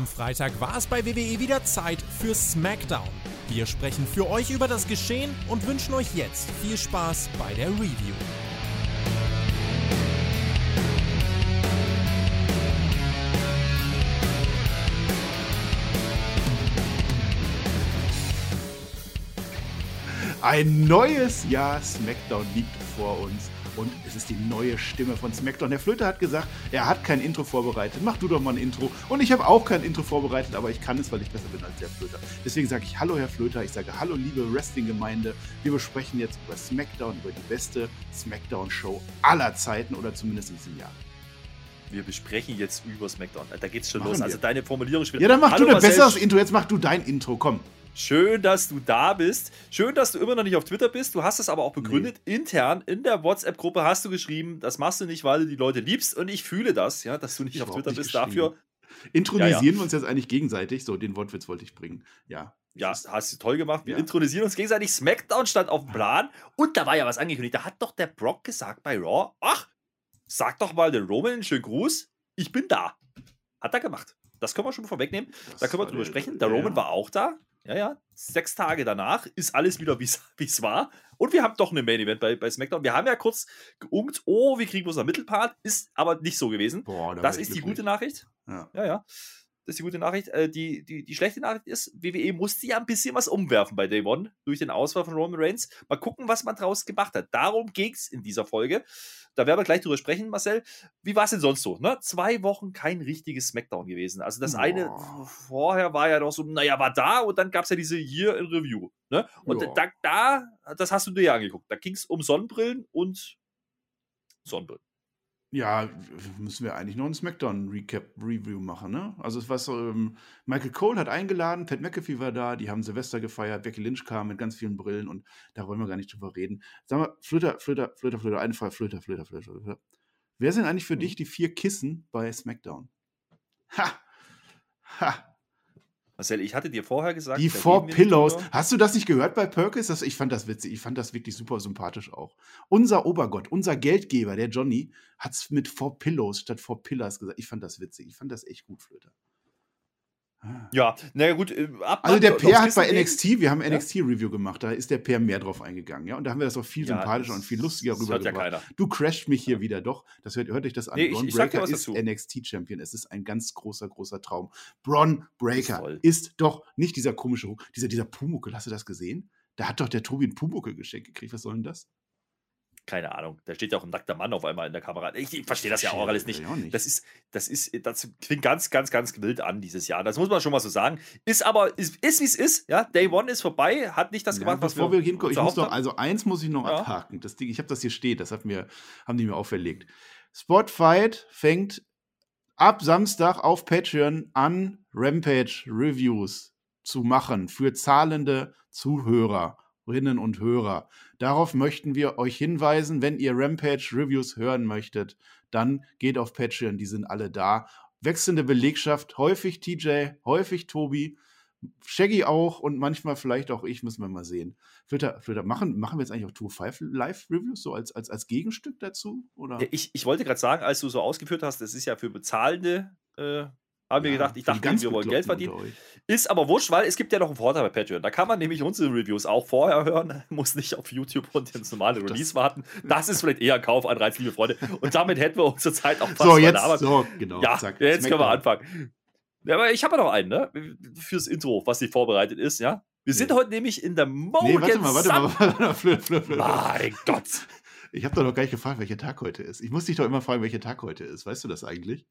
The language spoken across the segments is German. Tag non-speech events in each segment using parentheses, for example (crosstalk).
Am Freitag war es bei WWE wieder Zeit für SmackDown. Wir sprechen für euch über das Geschehen und wünschen euch jetzt viel Spaß bei der Review. Ein neues Jahr SmackDown liegt vor uns und es ist die neue Stimme von SmackDown. Herr Flöter hat gesagt, er hat kein Intro vorbereitet. Mach du doch mal ein Intro. Und ich habe auch kein Intro vorbereitet, aber ich kann es, weil ich besser bin als Herr Flöter. Deswegen sage ich Hallo, Herr Flöter. Ich sage Hallo, liebe Wrestling-Gemeinde. Wir besprechen jetzt über SmackDown, über die beste SmackDown-Show aller Zeiten oder zumindest in diesem Jahr. Wir besprechen jetzt über SmackDown. Da geht's schon Machen los. Wir. Also deine Formulierung spielt. Ja, dann mach Hallo, du ein besseres Intro. Jetzt mach du dein Intro. Komm. Schön, dass du da bist. Schön, dass du immer noch nicht auf Twitter bist. Du hast es aber auch begründet. Nee. Intern in der WhatsApp-Gruppe hast du geschrieben, das machst du nicht, weil du die Leute liebst. Und ich fühle das, ja, dass du nicht ich auf Twitter bist. Dafür. Intronisieren ja, ja. wir uns jetzt eigentlich gegenseitig. So, den Wortwitz wollte ich bringen. Ja. Ja, hast du toll gemacht. Wir ja. intronisieren uns gegenseitig. SmackDown stand auf dem Plan. Und da war ja was angekündigt. Da hat doch der Brock gesagt bei Raw: Ach, sag doch mal den Roman einen schönen Gruß. Ich bin da. Hat er gemacht. Das können wir schon vorwegnehmen. Das da können wir drüber sprechen. Der Roman war auch da. Ja, ja. Sechs Tage danach ist alles wieder, wie (laughs) es war. Und wir haben doch eine Main Event bei, bei SmackDown. Wir haben ja kurz geungt, oh, wir kriegen bloß einen Mittelpart. Ist aber nicht so gewesen. Boah, da das ist die gute Nachricht. Ja, ja. ja. Das ist die gute Nachricht. Äh, die, die, die schlechte Nachricht ist, WWE musste ja ein bisschen was umwerfen bei Day One durch den Ausfall von Roman Reigns. Mal gucken, was man draus gemacht hat. Darum ging es in dieser Folge. Da werden wir gleich drüber sprechen, Marcel. Wie war es denn sonst so? Ne? Zwei Wochen kein richtiges Smackdown gewesen. Also das oh. eine vorher war ja doch so, naja, war da und dann gab es ja diese Year in Review. Ne? Und da, da, das hast du dir ja angeguckt. Da ging es um Sonnenbrillen und Sonnenbrillen. Ja, müssen wir eigentlich noch ein Smackdown-Recap-Review machen, ne? Also es war so, ähm, Michael Cole hat eingeladen, Pat McAfee war da, die haben Silvester gefeiert, Becky Lynch kam mit ganz vielen Brillen und da wollen wir gar nicht drüber reden. Sag mal, Flöter, Flöter, Flöter, Flöter, eine Frage, Flöter, Flöter, Flöter, Flöter. Wer sind eigentlich für mhm. dich die vier Kissen bei SmackDown? Ha! Ha! Marcel, ich hatte dir vorher gesagt. Die Four Pillows. Hast du das nicht gehört bei Perkins? Das, ich fand das witzig. Ich fand das wirklich super sympathisch auch. Unser Obergott, unser Geldgeber, der Johnny, hat es mit Four Pillows statt Four Pillars gesagt. Ich fand das witzig. Ich fand das echt gut, Flöter. Ja, naja gut. Äh, ab, also der Per hat bei NXT, wir haben NXT-Review gemacht, da ist der Per mehr drauf eingegangen, ja. Und da haben wir das auch viel ja, sympathischer und viel lustiger rübergebracht. Ja du crasht mich hier ja. wieder doch. Das hört, hört euch das an. Nee, Bron Breaker ist NXT-Champion. Es ist ein ganz großer, großer Traum. Bron Breaker ist, ist doch nicht dieser komische, dieser, dieser Pumuckel. Hast du das gesehen? Da hat doch der Tobi ein Pumuckel geschenkt gekriegt. Was soll denn das? Keine Ahnung, da steht ja auch ein nackter Mann auf einmal in der Kamera. Ich, ich verstehe das ja auch alles nicht. Das ist, das ist, das klingt ganz, ganz, ganz wild an dieses Jahr. Das muss man schon mal so sagen. Ist aber, ist, ist wie es ist. Ja, Day One ist vorbei, hat nicht das ja, gemacht, was bevor wir, hinkommen. Ich muss noch, also eins muss ich noch ja. abhaken. Das Ding, ich habe das hier steht, das hat mir, haben die mir auferlegt. Spotfight fängt ab Samstag auf Patreon an, Rampage Reviews zu machen für zahlende Zuhörerinnen und Hörer. Darauf möchten wir euch hinweisen. Wenn ihr Rampage Reviews hören möchtet, dann geht auf Patreon, die sind alle da. Wechselnde Belegschaft, häufig TJ, häufig Tobi, Shaggy auch und manchmal vielleicht auch ich, müssen wir mal sehen. Flöter, Flöter, machen, machen wir jetzt eigentlich auch Tour 5 Live-Reviews so als, als, als Gegenstück dazu? Oder? Ich, ich wollte gerade sagen, als du so ausgeführt hast, das ist ja für bezahlende äh, haben wir gedacht, ich dachte, wir wollen Geld verdienen. Ist aber wurscht, weil es gibt ja noch einen Vorteil bei Patreon. Da kann man nämlich unsere Reviews auch vorher hören, (laughs) muss nicht auf YouTube und ins normale Release warten. Das ist vielleicht eher ein Kaufanreiz, liebe Freunde. Und damit hätten wir unsere Zeit auch fast so, jetzt, Arbeit. So, genau. Ja, zack, jetzt können wir anfangen. Ja, aber ich habe ja noch einen, ne? Fürs Intro, was nicht vorbereitet ist, ja? Wir sind nee. heute nämlich in der Morgen. Nee, warte mal, warte mal, warte mal, (laughs) flö, flö, flö. Mein Gott. Ich habe doch noch gar nicht gefragt, welcher Tag heute ist. Ich muss dich doch immer fragen, welcher Tag heute ist. Weißt du das eigentlich?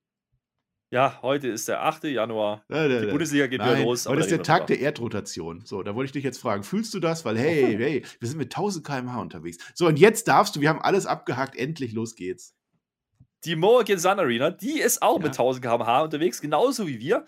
Ja, heute ist der 8. Januar. Ja, der, die Bundesliga geht Nein, wieder los. Heute ist der Tag der Erdrotation. So, da wollte ich dich jetzt fragen, fühlst du das? Weil, hey, hey, wir sind mit 1000 km/h unterwegs. So, und jetzt darfst du, wir haben alles abgehakt, endlich, los geht's. Die Morgan Sun Arena, die ist auch ja. mit 1000 km/h unterwegs, genauso wie wir.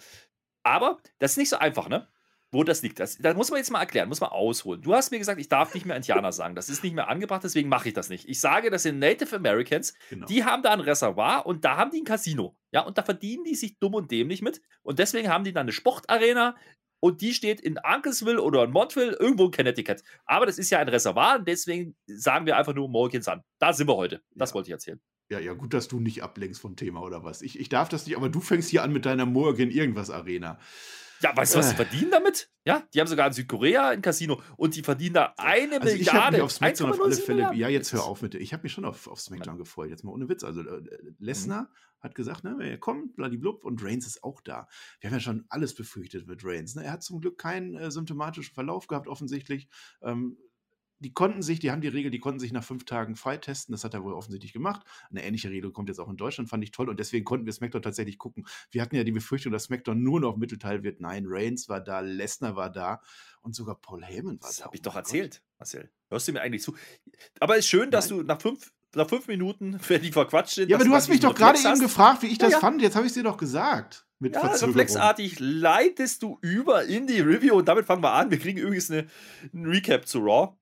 Aber das ist nicht so einfach, ne? Wo das liegt. Das, das muss man jetzt mal erklären, muss man ausholen. Du hast mir gesagt, ich darf nicht mehr Indianer (laughs) sagen. Das ist nicht mehr angebracht, deswegen mache ich das nicht. Ich sage, das sind Native Americans, genau. die haben da ein Reservoir und da haben die ein Casino. Ja, und da verdienen die sich dumm und dämlich mit. Und deswegen haben die dann eine Sportarena und die steht in Unclesville oder in Montville, irgendwo in Connecticut. Aber das ist ja ein Reservoir und deswegen sagen wir einfach nur Morgan Sun. Da sind wir heute. Das ja. wollte ich erzählen. Ja, ja, gut, dass du nicht ablenkst vom Thema oder was. Ich, ich darf das nicht, aber du fängst hier an mit deiner Morgan irgendwas Arena. Ja, weißt du, was sie äh. verdienen damit? Ja, die haben sogar in Südkorea ein Casino und die verdienen da eine also Milliarde. Ich habe mich auf SmackDown auf alle Fälle. Ja, jetzt hör auf mit. Ich habe mich schon auf, auf SmackDown gefreut. Jetzt mal ohne Witz. Also äh, Lesnar mhm. hat gesagt, ne, er kommt, bladiblub, und Reigns ist auch da. Wir haben ja schon alles befürchtet mit Reigns. Ne? Er hat zum Glück keinen äh, symptomatischen Verlauf gehabt, offensichtlich. Ähm, die konnten sich, die haben die Regel, die konnten sich nach fünf Tagen freitesten. Das hat er wohl offensichtlich gemacht. Eine ähnliche Regel kommt jetzt auch in Deutschland, fand ich toll. Und deswegen konnten wir SmackDown tatsächlich gucken. Wir hatten ja die Befürchtung, dass SmackDown nur noch Mittelteil wird. Nein, Reigns war da, Lesnar war da und sogar Paul Heyman war das da. Das habe ich oh doch erzählt, Gott. Marcel. Hörst du mir eigentlich zu? Aber es ist schön, dass Nein. du nach fünf, nach fünf Minuten, (laughs) wenn die verquatscht sind. Ja, aber du hast mich doch gerade eben gefragt, wie ich das ja, ja. fand. Jetzt habe ich es dir doch gesagt. Mit ja, reflexartig leitest du über in die Review und damit fangen wir an. Wir kriegen übrigens eine, einen Recap zu Raw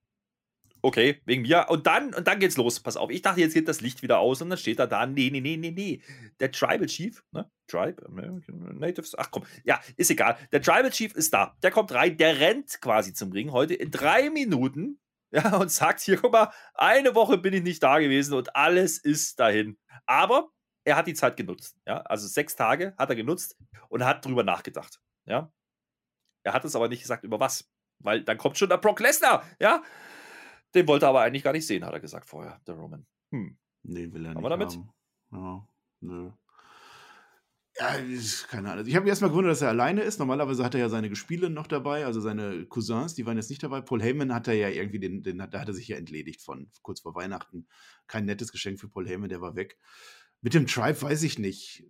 okay, wegen mir. Und dann, und dann geht's los. Pass auf, ich dachte, jetzt geht das Licht wieder aus und dann steht er da, nee, nee, nee, nee, nee. Der Tribal Chief, ne? Tribe, American Natives, ach komm, ja, ist egal. Der Tribal Chief ist da. Der kommt rein, der rennt quasi zum Ring heute in drei Minuten. (laughs) Ja, und sagt hier, guck mal, eine Woche bin ich nicht da gewesen und alles ist dahin. Aber er hat die Zeit genutzt. Ja, also sechs Tage hat er genutzt und hat drüber nachgedacht. Ja, er hat es aber nicht gesagt, über was. Weil dann kommt schon der Brock Lesnar. Ja, den wollte er aber eigentlich gar nicht sehen, hat er gesagt vorher, der Roman. Hm. Nee, will er haben nicht. Wir damit? Haben. Ja, nö. Ja, keine Ahnung. Ich habe mich erstmal gewundert, dass er alleine ist. Normalerweise hat er ja seine Gespiele noch dabei, also seine Cousins, die waren jetzt nicht dabei. Paul Heyman hat er ja irgendwie, den, den, da hat er sich ja entledigt von kurz vor Weihnachten. Kein nettes Geschenk für Paul Heyman, der war weg. Mit dem Tribe weiß ich nicht.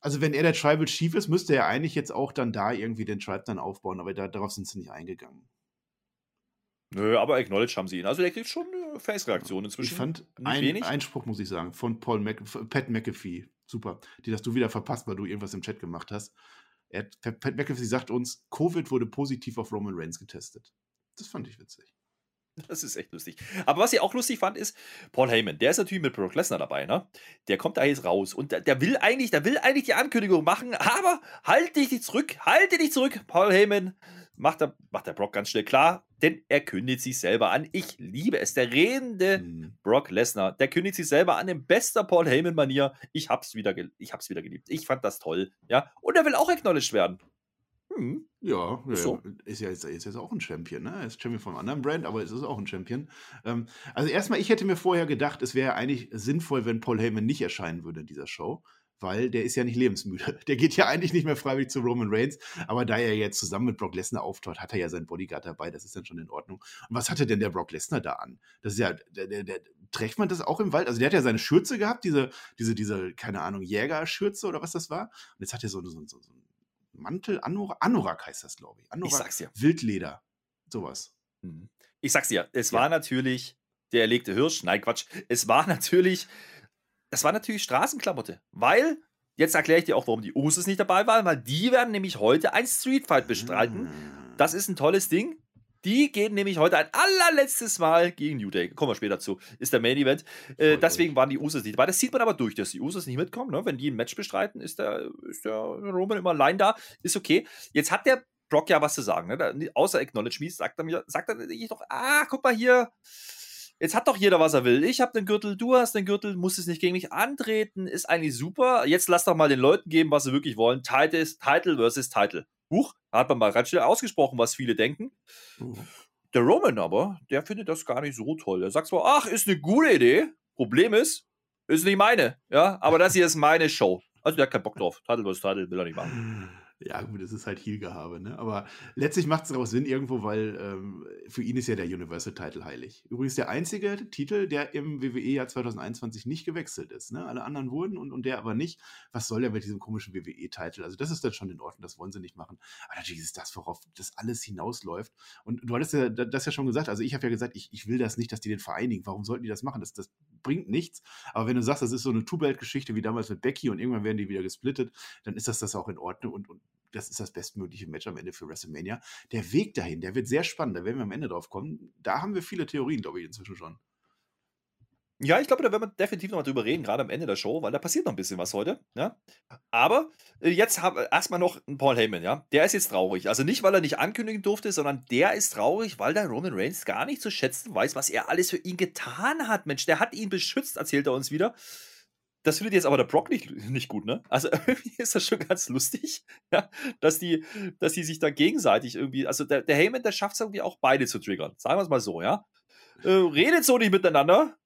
Also, wenn er der Tribal Chief ist, müsste er eigentlich jetzt auch dann da irgendwie den Tribe dann aufbauen, aber da, darauf sind sie nicht eingegangen. Nö, aber acknowledge haben sie ihn. Also der kriegt schon eine Face-Reaktion inzwischen. Ich fand ein Einspruch, muss ich sagen, von Paul Mac Pat McAfee. Super. Die hast du wieder verpasst, weil du irgendwas im Chat gemacht hast. Er, Pat McAfee sagt uns, Covid wurde positiv auf Roman Reigns getestet. Das fand ich witzig. Das ist echt lustig. Aber was ich auch lustig fand, ist, Paul Heyman, der ist natürlich mit Brock Lesnar dabei, ne? Der kommt da jetzt raus und der, der, will eigentlich, der will eigentlich die Ankündigung machen, aber halt dich nicht zurück, halte dich zurück, Paul Heyman macht der, macht der Brock ganz schnell klar, denn er kündigt sich selber an. Ich liebe es. Der redende mhm. Brock Lesnar, der kündigt sich selber an in bester Paul Heyman-Manier. Ich hab's wieder, ich hab's wieder geliebt. Ich fand das toll. Ja, und er will auch acknowledged werden. Hm. Ja, so. ist ja jetzt, ist jetzt auch ein Champion, ne? Er ist Champion von einem anderen Brand, aber es ist auch ein Champion. Ähm, also erstmal, ich hätte mir vorher gedacht, es wäre eigentlich sinnvoll, wenn Paul Heyman nicht erscheinen würde in dieser Show weil der ist ja nicht lebensmüde. (laughs) Der geht ja eigentlich nicht mehr freiwillig zu Roman Reigns, aber da er jetzt zusammen mit Brock Lesnar auftaucht, hat er ja seinen Bodyguard dabei, das ist dann schon in Ordnung. Und was hatte denn der Brock Lesnar da an? Das ist ja, der, der, der, trägt man das auch im Wald? Also der hat ja seine Schürze gehabt, diese, diese, diese, keine Ahnung, Jägerschürze oder was das war. Und jetzt hat er so, so, so, so einen Mantel, Anorak, Anorak heißt das, glaube ich. Anorak, ich sag's dir. Wildleder, sowas. Mhm. Ich sag's dir, es ja. war natürlich der erlegte Hirsch, nein, Quatsch, es war (laughs) natürlich das war natürlich Straßenklamotte, weil Jetzt erkläre ich dir auch, warum die Usos nicht dabei waren, weil die werden nämlich heute ein Streetfight bestreiten. Ah. Das ist ein tolles Ding. Die gehen nämlich heute ein allerletztes Mal gegen New Day. Kommen wir später zu. Ist der Main Event. Äh, deswegen waren die Usos nicht dabei. Das sieht man aber durch, dass die Usos nicht mitkommen. Ne? Wenn die ein Match bestreiten, ist der, ist der Roman immer allein da. Ist okay. Jetzt hat der Brock ja was zu sagen. Ne? außer Acknowledge Me sagt er mir, sagt er doch, ah, guck mal hier Jetzt hat doch jeder, was er will. Ich habe den Gürtel, du hast den Gürtel, musst es nicht gegen mich antreten, ist eigentlich super. Jetzt lass doch mal den Leuten geben, was sie wirklich wollen. Title, Title versus Title. Huch, hat man mal ganz schnell ausgesprochen, was viele denken. Mhm. Der Roman aber, der findet das gar nicht so toll. Er sagt zwar, ach, ist eine gute Idee. Problem ist, ist nicht meine. Ja, aber das hier ist meine Show. Also der hat keinen Bock drauf. Title versus Title will er nicht machen. (laughs) Ja, gut, das ist halt Heel-Gehabe, ne? Aber letztlich macht es auch Sinn irgendwo, weil ähm, für ihn ist ja der Universal-Title heilig. Übrigens der einzige Titel, der im WWE-Jahr 2021 nicht gewechselt ist. Ne? Alle anderen wurden und, und der aber nicht. Was soll der mit diesem komischen WWE-Titel? Also, das ist dann schon in Ordnung, das wollen sie nicht machen. Aber natürlich ist das, worauf das alles hinausläuft. Und du hattest ja das ja schon gesagt. Also, ich habe ja gesagt, ich, ich will das nicht, dass die den vereinigen. Warum sollten die das machen? Das, das bringt nichts. Aber wenn du sagst, das ist so eine Two-Belt-Geschichte wie damals mit Becky und irgendwann werden die wieder gesplittet, dann ist das das auch in Ordnung und, und das ist das bestmögliche Match am Ende für WrestleMania. Der Weg dahin, der wird sehr spannend. Da werden wir am Ende drauf kommen. Da haben wir viele Theorien, glaube ich, inzwischen schon. Ja, ich glaube, da werden wir definitiv noch mal drüber reden, gerade am Ende der Show, weil da passiert noch ein bisschen was heute. Ja? Aber äh, jetzt haben wir erstmal noch Paul Heyman, ja. Der ist jetzt traurig. Also nicht, weil er nicht ankündigen durfte, sondern der ist traurig, weil der Roman Reigns gar nicht zu schätzen weiß, was er alles für ihn getan hat. Mensch, der hat ihn beschützt, erzählt er uns wieder. Das findet jetzt aber der Brock nicht, nicht gut, ne? Also (laughs) irgendwie ist das schon ganz lustig, ja, dass die, dass die sich da gegenseitig irgendwie, also der, der Heyman, der schafft es irgendwie auch beide zu triggern. Sagen wir es mal so, ja. Äh, redet so nicht miteinander,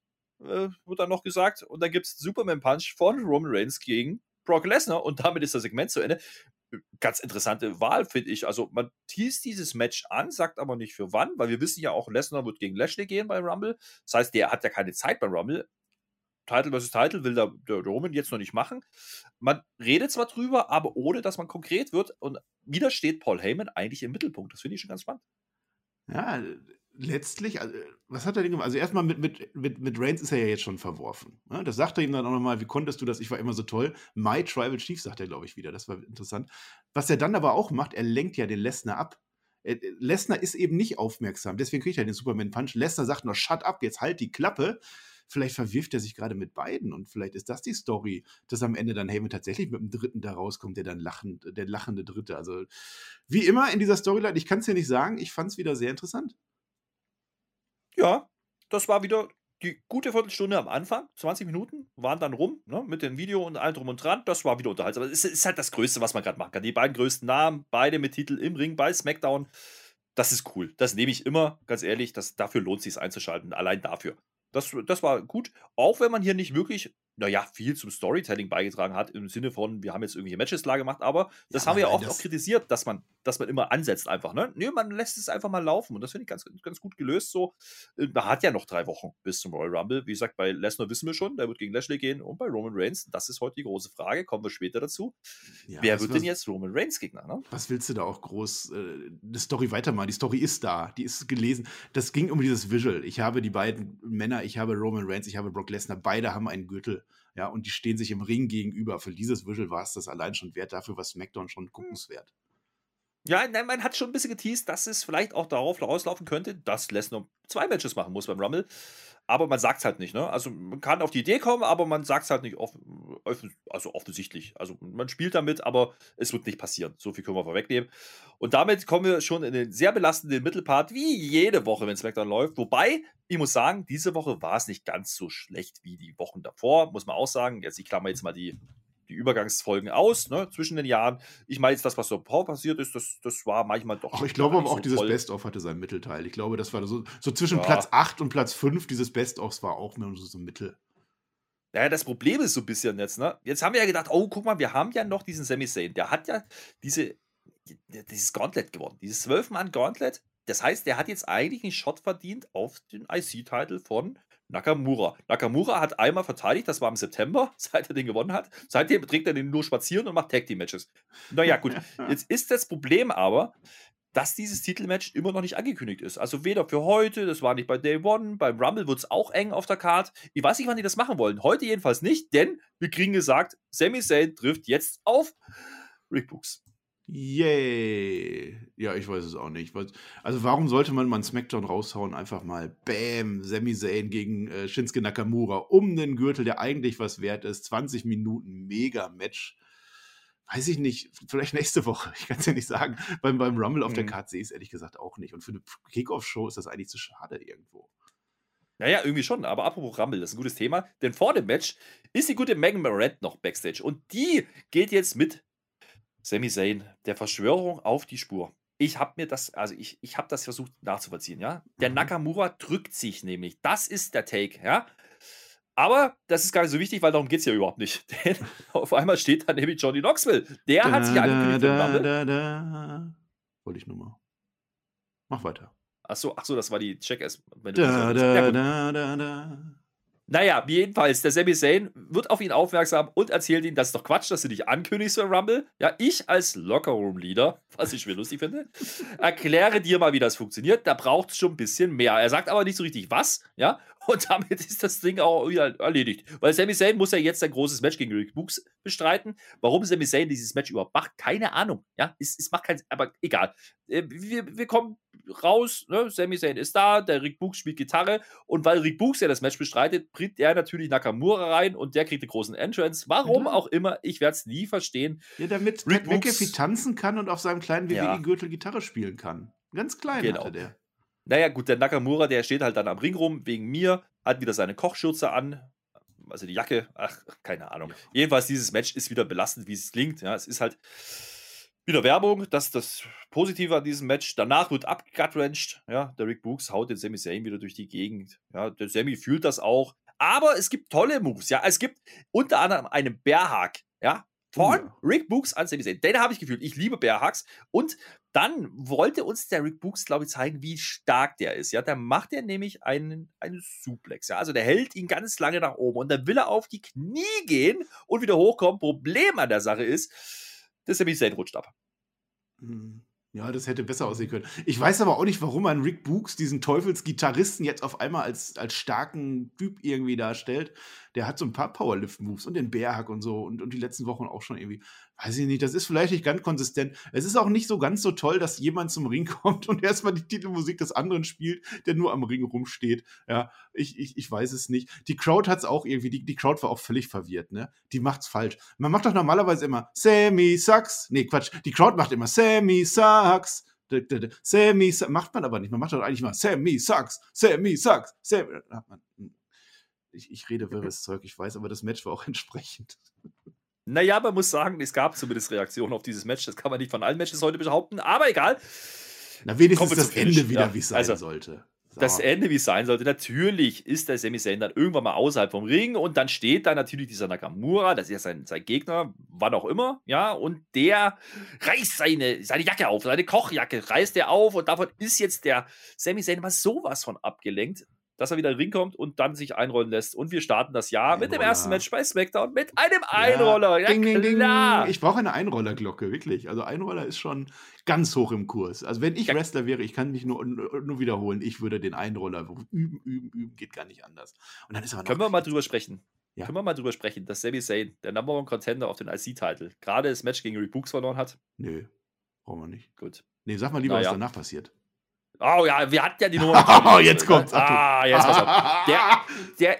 äh, wird dann noch gesagt. Und dann gibt es Superman Punch von Roman Reigns gegen Brock Lesnar und damit ist das Segment zu Ende. Ganz interessante Wahl, finde ich. Also, man teast dieses Match an, sagt aber nicht für wann, weil wir wissen ja auch, Lesnar wird gegen Lashley gehen beim Rumble. Das heißt, der hat ja keine Zeit beim Rumble. Title vs. Title will der, der Roman jetzt noch nicht machen. Man redet zwar drüber, aber ohne, dass man konkret wird. Und wieder steht Paul Heyman eigentlich im Mittelpunkt. Das finde ich schon ganz spannend. Ja, letztlich, also, was hat er denn gemacht? Also erstmal mit, mit, mit, mit Reigns ist er ja jetzt schon verworfen. Ne? Das sagt er ihm dann auch nochmal, wie konntest du das? Ich war immer so toll. My Tribal Chief sagt er, glaube ich, wieder. Das war interessant. Was er dann aber auch macht, er lenkt ja den Lesnar ab. Äh, Lesnar ist eben nicht aufmerksam, deswegen kriegt er den Superman Punch. Lesnar sagt nur, shut up, jetzt halt die Klappe. Vielleicht verwirft er sich gerade mit beiden und vielleicht ist das die Story, dass am Ende dann Heyman tatsächlich mit dem Dritten da rauskommt, der dann lachend, der lachende Dritte. Also wie immer in dieser Storyline, ich kann es dir nicht sagen, ich fand es wieder sehr interessant. Ja, das war wieder die gute Viertelstunde am Anfang, 20 Minuten, waren dann rum, ne, mit dem Video und allem drum und dran. Das war wieder unterhaltsam. Es ist halt das Größte, was man gerade machen kann. Die beiden größten Namen, beide mit Titel im Ring bei SmackDown. Das ist cool. Das nehme ich immer, ganz ehrlich. Das, dafür lohnt es sich einzuschalten. Allein dafür. Das, das war gut. Auch wenn man hier nicht wirklich naja, viel zum Storytelling beigetragen hat, im Sinne von, wir haben jetzt irgendwelche Matches klar gemacht, aber das ja, haben wir ja oft auch kritisiert, dass man, dass man immer ansetzt einfach, ne? Nö, man lässt es einfach mal laufen und das finde ich ganz, ganz gut gelöst so. Äh, man hat ja noch drei Wochen bis zum Royal Rumble. Wie gesagt, bei Lesnar wissen wir schon, der wird gegen Lashley gehen und bei Roman Reigns, das ist heute die große Frage, kommen wir später dazu. Ja, Wer wird denn jetzt Roman Reigns Gegner, ne? Was willst du da auch groß äh, eine Story weitermachen? Die Story ist da, die ist gelesen. Das ging um dieses Visual. Ich habe die beiden Männer, ich habe Roman Reigns, ich habe Brock Lesnar, beide haben einen Gürtel. Ja, und die stehen sich im Ring gegenüber. Für dieses Visual war es das allein schon wert. Dafür war SmackDown schon guckenswert. Ja, nein, man hat schon ein bisschen geteased, dass es vielleicht auch darauf rauslaufen könnte, dass Lesnar zwei Matches machen muss beim Rumble aber man sagt es halt nicht. Ne? Also man kann auf die Idee kommen, aber man sagt es halt nicht off also offensichtlich. Also man spielt damit, aber es wird nicht passieren. So viel können wir vorwegnehmen. Und damit kommen wir schon in den sehr belastenden Mittelpart, wie jede Woche, wenn SmackDown läuft. Wobei, ich muss sagen, diese Woche war es nicht ganz so schlecht wie die Wochen davor, muss man auch sagen. Jetzt, ich klammer jetzt mal die die Übergangsfolgen aus, ne, zwischen den Jahren. Ich meine jetzt, das, was so passiert ist, das, das war manchmal doch. Ach, ich glaube aber auch, so dieses Best-of hatte seinen Mittelteil. Ich glaube, das war so, so zwischen ja. Platz 8 und Platz 5, dieses Best-ofs war auch nur so ein Mittel. Naja, das Problem ist so ein bisschen jetzt, ne? Jetzt haben wir ja gedacht, oh, guck mal, wir haben ja noch diesen Sami Zayn. Der hat ja diese, dieses Gauntlet gewonnen. Dieses 12-Mann-Gauntlet. Das heißt, der hat jetzt eigentlich einen Shot verdient auf den IC-Titel von Nakamura. Nakamura hat einmal verteidigt, das war im September, (laughs) seit er den gewonnen hat. Seitdem trägt er den nur spazieren und macht Tag Team Matches. Naja, gut. (laughs) Jetzt ist das Problem aber, dass dieses Titelmatch immer noch nicht angekündigt ist. Also weder für heute, das war nicht bei Day One, beim Rumble wird es auch eng auf der Card. Ich weiß nicht, wann die das machen wollen. Heute jedenfalls nicht, denn wir kriegen gesagt, Sami Zayn trifft jetzt auf Rick Books. Yay. Ja, ich weiß es auch nicht. Also, warum sollte man mal einen Smackdown raushauen? Einfach mal Bam, Sami Zayn gegen äh, Shinsuke Nakamura um den Gürtel, der eigentlich was wert ist. 20 Minuten Mega-Match. Weiß ich nicht, vielleicht nächste Woche. (laughs) Ich kann es ja nicht sagen. Beim, beim Rumble auf mhm. der Karte sehe ich es ehrlich gesagt auch nicht. Und für eine Kickoff-Show ist das eigentlich zu schade irgendwo. Naja, irgendwie schon. Aber apropos Rumble, das ist ein gutes Thema. Denn vor dem Match ist die gute Megan Moret noch Backstage. Und die geht jetzt mit Sami Zayn, der Verschwörung auf die Spur. Ich habe mir das, also ich, ich habe das versucht nachzuvollziehen, ja. Der mhm. Nakamura drückt sich nämlich. Das ist der Take, ja. Aber das ist gar nicht so wichtig, weil darum geht es ja überhaupt nicht. (laughs) Denn auf einmal steht da nämlich Johnny Knoxville. Der da, hat sich angekündigt. Da, da, da, Wollte ich nur mal. Mach weiter. Achso, ach so, das war die Check-S. Da, da, da, da, da. Naja, jedenfalls, der Sami Zayn wird auf ihn aufmerksam und erzählt ihm, das ist doch Quatsch, dass du dich ankündigst für Rumble. Ja, ich als Lockerroom-Leader, was ich mir lustig finde, erkläre dir mal, wie das funktioniert. Da braucht es schon ein bisschen mehr. Er sagt aber nicht so richtig was, ja, und damit ist das Ding auch wieder erledigt. Weil Sami Zayn muss ja jetzt ein großes Match gegen Rick Books bestreiten. Warum Sami Zayn dieses Match überhaupt macht, keine Ahnung. Ja, es, es macht keinen aber egal. Äh, wir, wir kommen raus, ne? Sami Zayn ist da, der Rick Books spielt Gitarre und weil Rick Books ja das Match bestreitet, bringt er natürlich Nakamura rein und der kriegt den großen Entrance. Warum ja. auch immer, ich werde es nie verstehen. Ja, damit Rick McAfee tanzen kann und auf seinem kleinen WWE-Gürtel ja. Gitarre spielen kann. Ganz klein genau. hatte der. Naja, gut, der Nakamura, der steht halt dann am Ring rum, wegen mir, hat wieder seine Kochschürze an, also die Jacke, ach, keine Ahnung. Jedenfalls, dieses Match ist wieder belastend, wie es klingt. Ja, es ist halt wieder Werbung, das ist das Positive an diesem Match. Danach wird abgutwrenched. Ja, der Rick Books haut den Sami Zayn wieder durch die Gegend. Ja, der Sami fühlt das auch. Aber es gibt tolle Moves. Ja, es gibt unter anderem einen Bärhack. Ja, von. Rick Books an Sami Zayn. Den habe ich gefühlt. Ich liebe Bärhacks. Und dann wollte uns der Rick Books, glaube ich, zeigen, wie stark der ist. Ja, da macht er nämlich einen, einen Suplex. Ja, also der hält ihn ganz lange nach oben und dann will er auf die Knie gehen und wieder hochkommen. Problem an der Sache ist, das ist nämlich rutscht ab. Hm. Ja, das hätte besser aussehen können. Ich weiß aber auch nicht, warum man Rick Books, diesen Teufelsgitarristen, jetzt auf einmal als, als starken Typ irgendwie darstellt. Der hat so ein paar Powerlift-Moves und den Bärhack und so und, und die letzten Wochen auch schon irgendwie weiß ich nicht, das ist vielleicht nicht ganz konsistent. Es ist auch nicht so ganz so toll, dass jemand zum Ring (laughs) kommt und erstmal die Titelmusik des anderen spielt, der nur am Ring rumsteht. Ja, ich, ich, ich weiß es nicht. Die Crowd hat es auch irgendwie, die, die Crowd war auch völlig verwirrt, ne? Die macht's falsch. Man macht doch normalerweise immer Sammy sucks. Nee, Quatsch. Die Crowd macht immer Sammy sucks. Sammy macht man aber nicht. Man macht doch eigentlich immer Sammy sucks. Sammy sucks. Sammy. Hm. Ich, ich rede wirres Zeug, ich weiß, aber das Match war auch (laughs) entsprechend. Naja, man muss sagen, es gab zumindest Reaktionen auf dieses Match. Das kann man nicht von allen Matches heute behaupten, aber egal. Na, wenigstens das Ende wieder, ja. wie es sein also, sollte. So. Das Ende, wie es sein sollte. Natürlich ist der Sami Zayn dann irgendwann mal außerhalb vom Ring und dann steht da natürlich dieser Nakamura, das ist ja sein, sein Gegner, wann auch immer, ja, und der reißt seine, seine Jacke auf, seine Kochjacke reißt er auf und davon ist jetzt der Sami Zayn mal sowas von abgelenkt dass er wieder in den Ring kommt und dann sich einrollen lässt. Und wir starten das Jahr Einroller. mit dem ersten Match bei SmackDown mit einem Einroller. Ja, ding, ding, klar. Ding. Ich brauche eine Einrollerglocke, wirklich. Also Einroller ist schon ganz hoch im Kurs. Also wenn ich ja. Wrestler wäre, ich kann mich nur, nur wiederholen, ich würde den Einroller üben, üben, üben, geht gar nicht anders. Und dann ist aber Können wir mal drüber sprechen? Ja. Können wir mal drüber sprechen, dass Sami Zayn, der Number One Contender auf den IC-Titel, gerade das Match gegen Rebooks verloren hat? Nö, brauchen wir nicht. Gut. Nee, sag mal lieber, naja. was danach passiert. Oh ja, wir hatten ja die Nummer. (laughs) oh, jetzt kommt's. Ah, jetzt pass (laughs) auf. Der, der,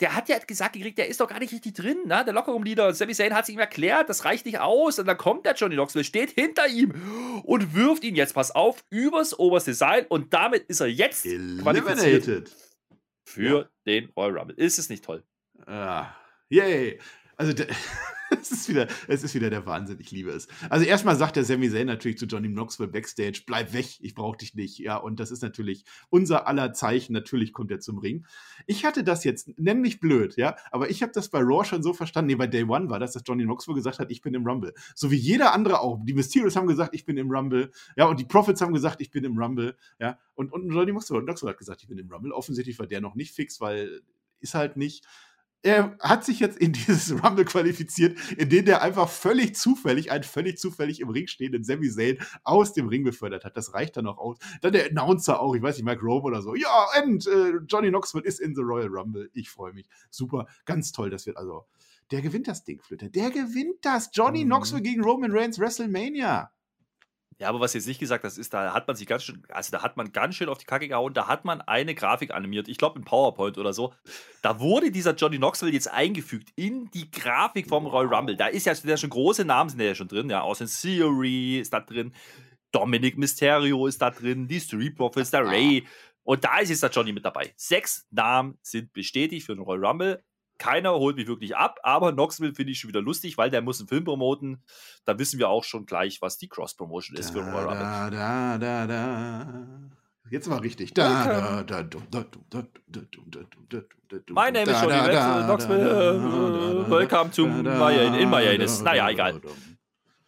der hat ja gesagt gekriegt, der ist doch gar nicht richtig drin, ne? Der Lockerroom-Leader. Sami Zayn hat es ihm erklärt, das reicht nicht aus. Und dann kommt der Johnny Knoxville, steht hinter ihm und wirft ihn jetzt, pass auf, übers oberste Seil. Und damit ist er jetzt qualifiziert für ja. den Royal Rumble. Ist es nicht toll? Ah, yay. Also, (laughs) es, ist wieder, es ist wieder der Wahnsinn, ich liebe es. Also erstmal sagt der Sami Zayn natürlich zu Johnny Knoxville backstage, bleib weg, ich brauche dich nicht. Ja, und das ist natürlich unser aller Zeichen, natürlich kommt er zum Ring. Ich hatte das jetzt, nenn mich blöd, ja, aber ich habe das bei Raw schon so verstanden, nee, bei Day One war das, dass Johnny Knoxville gesagt hat, ich bin im Rumble. So wie jeder andere auch. Die Mysterios haben gesagt, ich bin im Rumble, ja, und die Profits haben gesagt, ich bin im Rumble, ja, und, und Johnny Knoxville hat gesagt, ich bin im Rumble. Offensichtlich war der noch nicht fix, weil ist halt nicht er hat sich jetzt in dieses (laughs) Rumble qualifiziert, in dem er einfach völlig zufällig, einen völlig zufällig im Ring stehenden Sami Zayn aus dem Ring befördert hat. Das reicht dann auch aus. Dann der Announcer auch, ich weiß nicht, Mike Rome oder so. Ja, und äh, Johnny Knoxville ist in the Royal Rumble. Ich freue mich. Super, ganz toll, das wird also. Der gewinnt das Ding, Flöte. Der gewinnt das. Johnny mhm. Knoxville gegen Roman Reigns WrestleMania. Ja, aber was jetzt nicht gesagt hast, ist, da hat man sich ganz schön, also da hat man ganz schön auf die Kacke gehauen, da hat man eine Grafik animiert, ich glaube in PowerPoint oder so. Da wurde dieser Johnny Knoxville jetzt eingefügt in die Grafik vom Royal Rumble. Da ist ja, ja schon große Namen sind ja schon drin, ja, Austin Theory ist da drin, Dominic Mysterio ist da drin, die Street Profits, der Ray. Und da ist jetzt der Johnny mit dabei. Sechs Namen sind bestätigt für den Royal Rumble keiner holt mich wirklich ab, aber Knoxville finde ich schon wieder lustig, weil der muss einen Film promoten. Da wissen wir auch schon gleich, was die Cross-Promotion ist da, für Royal Rumble. Da, da, da, da. Jetzt war richtig. Da, da, da, da, My name is Johnny Knoxville. Welcome to in Miami. Naja, egal.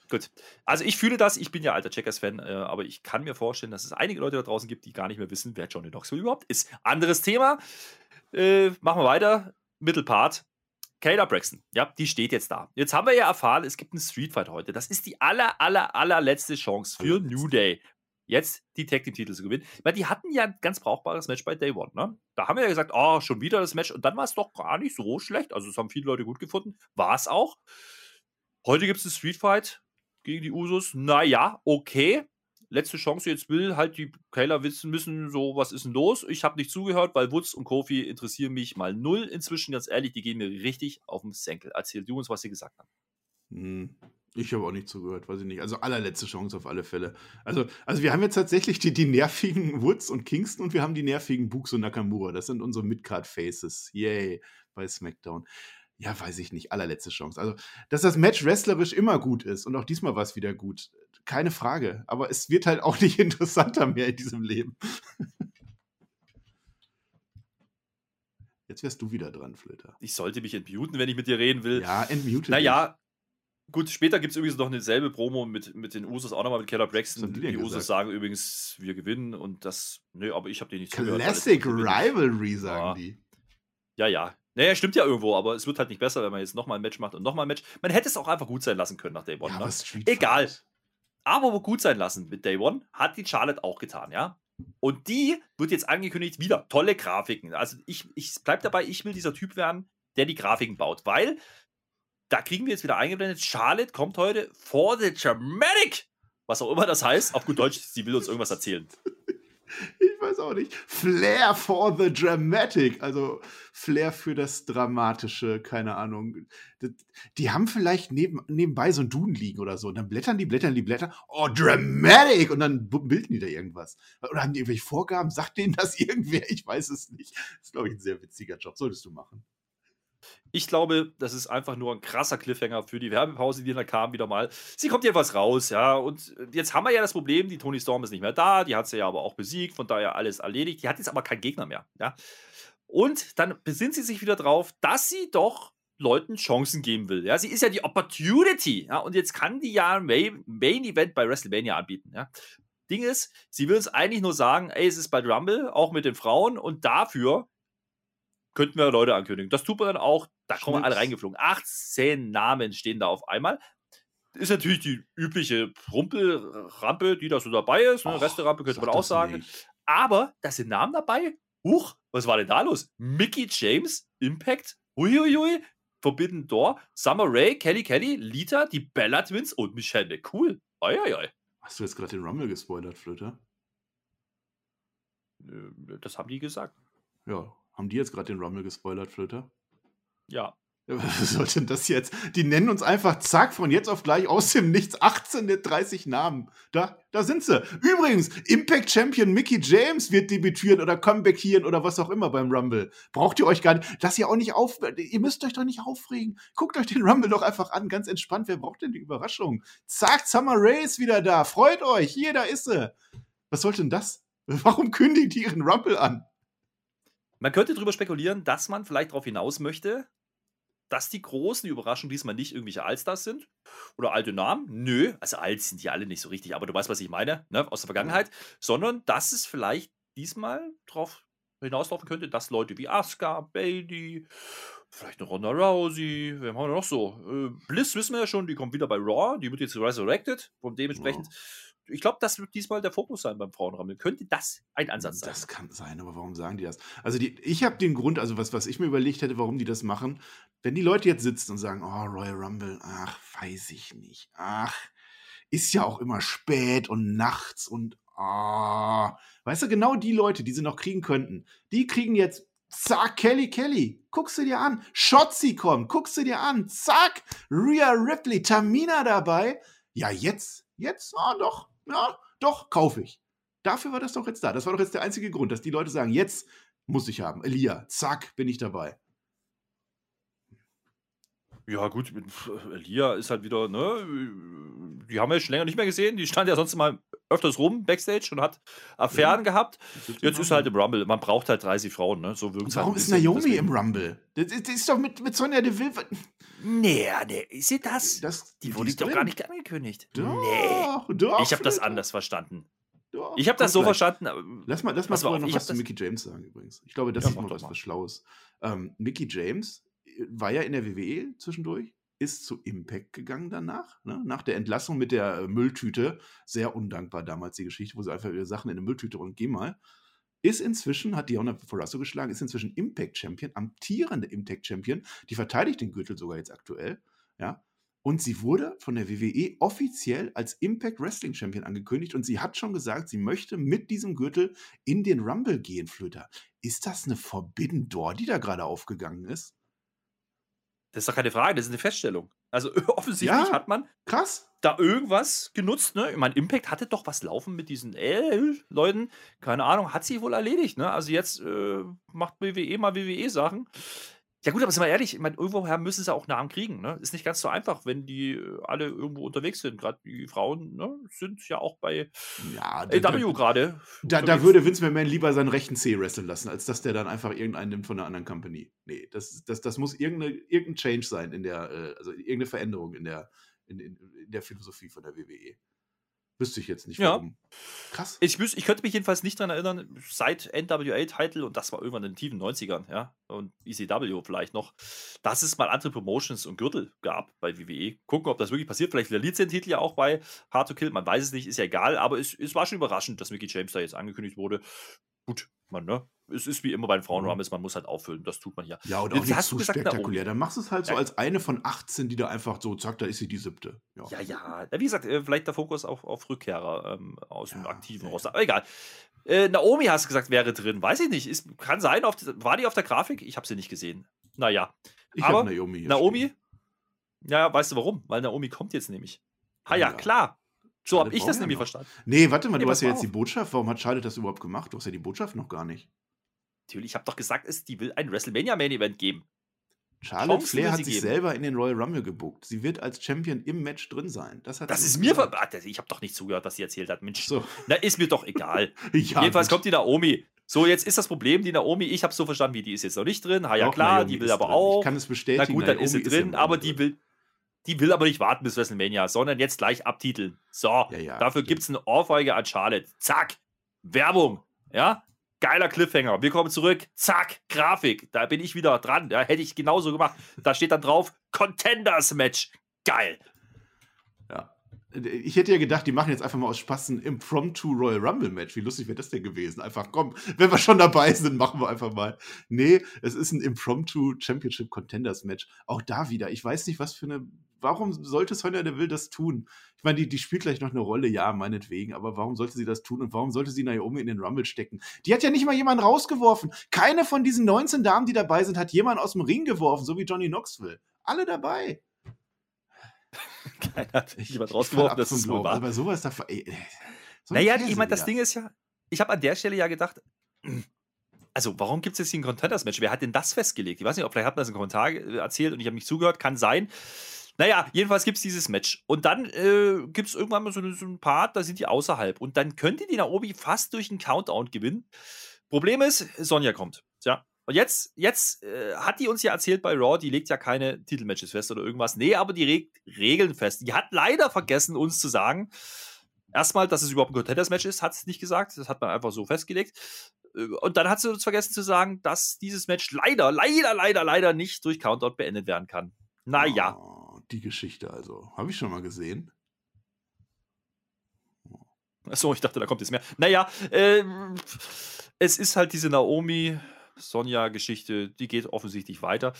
Gut. Also ich fühle das, ich bin ja alter Checkers-Fan, äh, aber ich kann mir vorstellen, dass es einige Leute da draußen gibt, die gar nicht mehr wissen, wer Johnny Knoxville überhaupt ist. Anderes Thema. Äh, machen wir weiter. Mittelpart. Kayla Braxton, ja, die steht jetzt da. Jetzt haben wir ja erfahren, es gibt einen Streetfight heute. Das ist die aller, aller, allerletzte Chance für New Day, jetzt die Tag Team Titel zu gewinnen. Weil die hatten ja ein ganz brauchbares Match bei Day One, ne? Da haben wir ja gesagt, oh, schon wieder das Match. Und dann war es doch gar nicht so schlecht. Also, es haben viele Leute gut gefunden. War es auch. Heute gibt es einen Streetfight gegen die Usos. Naja, okay letzte Chance, jetzt will halt die Kayla wissen müssen, so, was ist denn los? Ich habe nicht zugehört, weil Woods und Kofi interessieren mich mal null inzwischen, ganz ehrlich, die gehen mir richtig auf den Senkel. Erzähl du uns, was sie gesagt haben. Hm. Ich habe auch nicht zugehört, weiß ich nicht. Also allerletzte Chance auf alle Fälle. Also, also wir haben jetzt tatsächlich die, die nervigen Woods und Kingston und wir haben die nervigen Books und Nakamura. Das sind unsere Midcard-Faces. Yay, bei SmackDown. Ja, weiß ich nicht. Allerletzte Chance. Also, dass das Match wrestlerisch immer gut ist und auch diesmal war es wieder gut. Keine Frage. Aber es wird halt auch (laughs) nicht interessanter mehr in diesem Leben. Jetzt wärst du wieder dran, Flitter. Ich sollte mich entmuten, wenn ich mit dir reden will. Ja, entmute. Naja, gut, später gibt es übrigens noch eine selbe Promo mit, mit den Usos, auch nochmal mit Keller Braxton. die Die, Usos gesagt? sagen übrigens, wir gewinnen und das. Nö, aber ich habe die nicht Classic zugehört, das- Rivalry, sagen Ja. die. Ja, ja. Naja, stimmt ja irgendwo, aber es wird halt nicht besser, wenn man jetzt nochmal ein Match macht und nochmal ein Match. Man hätte es auch einfach gut sein lassen können nach Day One. Ja, ne? Egal. Fight. Aber wo gut sein lassen mit Day One hat die Charlotte auch getan, ja. Und die wird jetzt angekündigt, wieder tolle Grafiken. Also ich, ich bleib dabei, ich will dieser Typ werden, der die Grafiken baut, weil da kriegen wir jetzt wieder eingeblendet, Charlotte kommt heute for the dramatic. Was auch immer das heißt, auf gut Deutsch, sie will uns irgendwas erzählen. (laughs) Weiß auch nicht. Flair for the Dramatic. Also Flair für das Dramatische, keine Ahnung. Die haben vielleicht neben, nebenbei so ein Duden liegen oder so. Und dann blättern die, blättern die, blättern. Oh, Dramatic! Und dann bilden die da irgendwas. Oder haben die irgendwelche Vorgaben? Sagt denen das (laughs) irgendwer? Ich weiß es nicht. Das ist, glaube ich, ein sehr witziger Job. Solltest du machen. Ich glaube, das ist einfach nur ein krasser Cliffhanger für die Werbepause, die da kam, wieder mal. Sie kommt jedenfalls raus, ja. Und jetzt haben wir ja das Problem, die Tony Storm ist nicht mehr da, die hat sie ja aber auch besiegt, von daher alles erledigt. Die hat jetzt aber keinen Gegner mehr, ja. Und dann besinnt sie sich wieder drauf, dass sie doch Leuten Chancen geben will. Ja, sie ist ja die Opportunity, ja, und jetzt kann die ja ein Main Event bei WrestleMania anbieten, ja. Ding ist, sie will uns eigentlich nur sagen, ey, es ist bald Rumble, auch mit den Frauen, und dafür könnten wir Leute ankündigen. Das tut man dann auch. Da kommen alle Schnips. reingeflogen. 18 Namen stehen da auf einmal. Ist natürlich die übliche Rumpelrampe, die da so dabei ist. Ne? Resterampe könnte man auch sagen. nicht. Aber da sind Namen dabei. Huch, was war denn da los? Mickey James, Impact, Huiuiui, Forbidden Door, Summer Rae, Kelly Kelly, Lita, die Bella Twins und Michelle McCool. Eieiei. Hast du jetzt gerade den Rumble gespoilert, Flöter? Äh, Das haben die gesagt. Ja. Haben die jetzt gerade den Rumble gespoilert, Flöter? Ja. (laughs) Was soll denn das jetzt? Die nennen uns einfach zack von jetzt auf gleich aus dem Nichts 18 der 30 Namen. Da, da sind sie. Übrigens, Impact Champion Mickey James wird debütieren oder comebackieren oder was auch immer beim Rumble. Braucht ihr euch gar nicht, dass ihr auch nicht auf, ihr müsst euch doch nicht aufregen. Guckt euch den Rumble doch einfach an, ganz entspannt. Wer braucht denn die Überraschung? Zack, Summer Rae ist wieder da. Freut euch, hier, da ist sie. Was sollte denn das? Warum kündigt die ihren Rumble an? Man könnte darüber spekulieren, dass man vielleicht darauf hinaus möchte, dass die großen Überraschungen diesmal nicht irgendwelche Allstars sind oder alte Namen. Nö, also alt sind die alle nicht so richtig, aber du weißt, was ich meine, ne, aus der Vergangenheit, sondern dass es vielleicht diesmal darauf hinauslaufen könnte, dass Leute wie Asuka, Bailey, vielleicht eine Ronda Rousey, wer haben wir noch so? Äh, Bliss wissen wir ja schon, die kommt wieder bei Raw, die wird jetzt resurrected und dementsprechend, ich glaube, das wird diesmal der Fokus sein beim Frauenrammel. Könnte das ein Ansatz sein? Das kann sein, aber warum sagen die das? Also die, ich habe den Grund, also was, was ich mir überlegt hätte, warum die das machen, wenn die Leute jetzt sitzen und sagen, oh, Royal Rumble, ach, weiß ich nicht. Ach, ist ja auch immer spät und nachts und ah. Weißt du, genau die Leute, die sie noch kriegen könnten, die kriegen jetzt, zack, Kelly Kelly, guckst du dir an, Shotzi kommt, guckst du dir an, zack, Rhea Ripley, Tamina dabei. Ja, jetzt, jetzt, ah, doch, ja, doch, kaufe ich. Dafür war das doch jetzt da. Das war doch jetzt der einzige Grund, dass die Leute sagen, jetzt muss ich haben. Elia, zack, bin ich dabei. Ja, gut, mit Elia ist halt wieder, ne? Die haben wir schon länger nicht mehr gesehen. Die stand ja sonst mal öfters rum, Backstage und hat Affären gehabt. Jetzt ist halt im Rumble. Man braucht halt 30 Frauen, ne? So wirkt halt. warum ein ist. Naomi Deswegen- im Rumble? Das ist, ist doch mit, mit Sonja Deville. Nee, nee, ist sie das? Das, die wurde ist doch drin. gar nicht angekündigt. Doch, nee. doch. Ich habe das anders verstanden. Doch, Ich habe das so gleich. verstanden. Lass mal, lass mal mal vorher auf, noch ich was zu Mickey James sagen übrigens. Ich glaube, das Ja, ist doch was, mal. was Schlaues. Ähm, Mickey James war ja in der WWE zwischendurch, ist zu Impact gegangen danach, ne? nach der Entlassung mit der äh, Mülltüte. Sehr undankbar damals die Geschichte, wo sie einfach ihre Sachen in eine Mülltüte und geh mal. Ist inzwischen, hat Diona Forasso geschlagen, ist inzwischen Impact Champion, amtierende Impact Champion. Die verteidigt den Gürtel sogar jetzt aktuell. Ja. Und sie wurde von der WWE offiziell als Impact Wrestling Champion angekündigt und sie hat schon gesagt, sie möchte mit diesem Gürtel in den Rumble gehen, Flöter. Ist das eine Forbidden Door, die da gerade aufgegangen ist? Das ist doch keine Frage, das ist eine Feststellung. Also (laughs) offensichtlich ja, hat man krass. da irgendwas genutzt. Ne? Ich meine, Impact hatte doch was laufen mit diesen L-Leuten. Keine Ahnung, hat sie wohl erledigt. Ne? Also jetzt äh, macht WWE mal WWE-Sachen. Ja gut, aber sind wir ehrlich, ich meine, irgendwoher müssen sie auch Namen kriegen. Ne? Ist nicht ganz so einfach, wenn die äh, alle irgendwo unterwegs sind. Gerade die Frauen ne, sind ja auch bei ja, AW gerade. Da, da, würde Vince McMahon lieber seinen rechten C wresteln lassen, als dass der dann einfach irgendeinen nimmt von einer anderen Company. Nee, das, das, das muss irgendeine, irgendein Change sein in der, äh, also irgendeine Veränderung in der, in, in, in der Philosophie von der WWE. Wüsste ich jetzt nicht, warum. Ja. Krass. Ich, ich könnte mich jedenfalls nicht daran erinnern, seit NWA-Title, und das war irgendwann in den tiefen 90ern, ja, und ECW vielleicht noch, dass es mal andere Promotions und Gürtel gab bei WWE. Gucken, ob das wirklich passiert. Vielleicht verliert sie den Titel ja auch bei Hard to Kill, man weiß es nicht, ist ja egal, aber es, es war schon überraschend, dass Mickey James da jetzt angekündigt wurde. Gut, man, ne? Es ist wie immer bei den Frauenrumbles, man muss halt auffüllen. Das tut man ja. Ja, und auch nicht zu gesagt, spektakulär. Dann machst du es halt so als eine von 18, die da einfach so, zack, da ist sie die siebte. Ja, ja. ja. Wie gesagt, äh, vielleicht der Fokus auf, auf Rückkehrer ähm, aus ja, dem aktiven Roster. Aber egal. Äh, Naomi hast du gesagt, wäre drin. Weiß ich nicht. Ist, kann sein. Auf, war die auf der Grafik? Ich habe sie nicht gesehen. Naja. Ich habe Naomi. Naomi? Stehen. Ja, weißt du warum? Weil Naomi kommt jetzt nämlich. Ah ja, ja. klar. So habe ich das nämlich verstanden. Nee, warte mal, nee, du hast ja jetzt auf. die Botschaft. Warum hat Charlotte das überhaupt gemacht? Du hast ja die Botschaft noch gar nicht. Natürlich, ich habe doch gesagt, es, die will ein WrestleMania Main Event geben. Charlotte Chancen Flair hat sich geben. selber in den Royal Rumble gebuckt. Sie wird als Champion im Match drin sein. Das, das ist mir ver Ich habe doch nicht zugehört, was sie erzählt hat. Mensch, so. na, ist mir doch egal. (laughs) ja, Jedenfalls gut. kommt die Naomi. So, jetzt ist das Problem, die Naomi, ich habe so verstanden, wie die ist jetzt noch nicht drin. Ha, ja, doch, klar, Naomi die will aber drin. auch. Ich kann es bestätigen. Na gut, dann Naomi ist sie drin, aber die will, die will aber nicht warten bis WrestleMania, sondern jetzt gleich abtiteln. So, ja, ja, dafür gibt es eine Ohrfeige an Charlotte. Zack, Werbung. Ja, Geiler Cliffhanger. Wir kommen zurück. Zack, Grafik. Da bin ich wieder dran. Ja, hätte ich genauso gemacht. Da steht dann drauf: Contenders Match. Geil. Ja. Ich hätte ja gedacht, die machen jetzt einfach mal aus Spaß ein Impromptu Royal Rumble Match. Wie lustig wäre das denn gewesen? Einfach, komm, wenn wir schon dabei sind, machen wir einfach mal. Nee, es ist ein Impromptu Championship Contenders Match. Auch da wieder. Ich weiß nicht, was für eine warum sollte Sonja Deville das tun? Ich meine, die, die spielt gleich noch eine Rolle, ja, meinetwegen, aber warum sollte sie das tun und warum sollte sie Naomi in den Rumble stecken? Die hat ja nicht mal jemanden rausgeworfen. Keine von diesen 19 Damen, die dabei sind, hat jemanden aus dem Ring geworfen, so wie Johnny Knoxville. Alle dabei. (laughs) Keiner hat jemand rausgeworfen, das ist wohl wahr. Aber sowas da. Ey, so naja, ich meine, das Ding ist ja, ich habe an der Stelle ja gedacht, (clears throat) also warum gibt es jetzt hier ein Contenders-Match? Wer hat denn das festgelegt? Ich weiß nicht, ob vielleicht hat man das im Kommentar erzählt und ich habe nicht zugehört, kann sein. Naja, jedenfalls gibt es dieses Match. Und dann äh, gibt es irgendwann mal so, so ein Part, da sind die außerhalb. Und dann könnte die Naomi fast durch einen Countdown gewinnen. Problem ist, Sonja kommt. Ja. Und jetzt, jetzt äh, hat die uns ja erzählt bei Raw, die legt ja keine Titelmatches fest oder irgendwas. Nee, aber die regt Regeln fest. Die hat leider vergessen, uns zu sagen, erstmal, dass es überhaupt ein Contenders-Match ist, hat sie nicht gesagt. Das hat man einfach so festgelegt. Äh, und dann hat sie uns vergessen zu sagen, dass dieses Match leider, leider, leider, leider nicht durch Countdown beendet werden kann. Naja. Oh die Geschichte also. Habe ich schon mal gesehen. Achso, ich dachte, da kommt jetzt mehr. Naja, äh, es ist halt diese Naomi-Sonja-Geschichte, die geht offensichtlich weiter.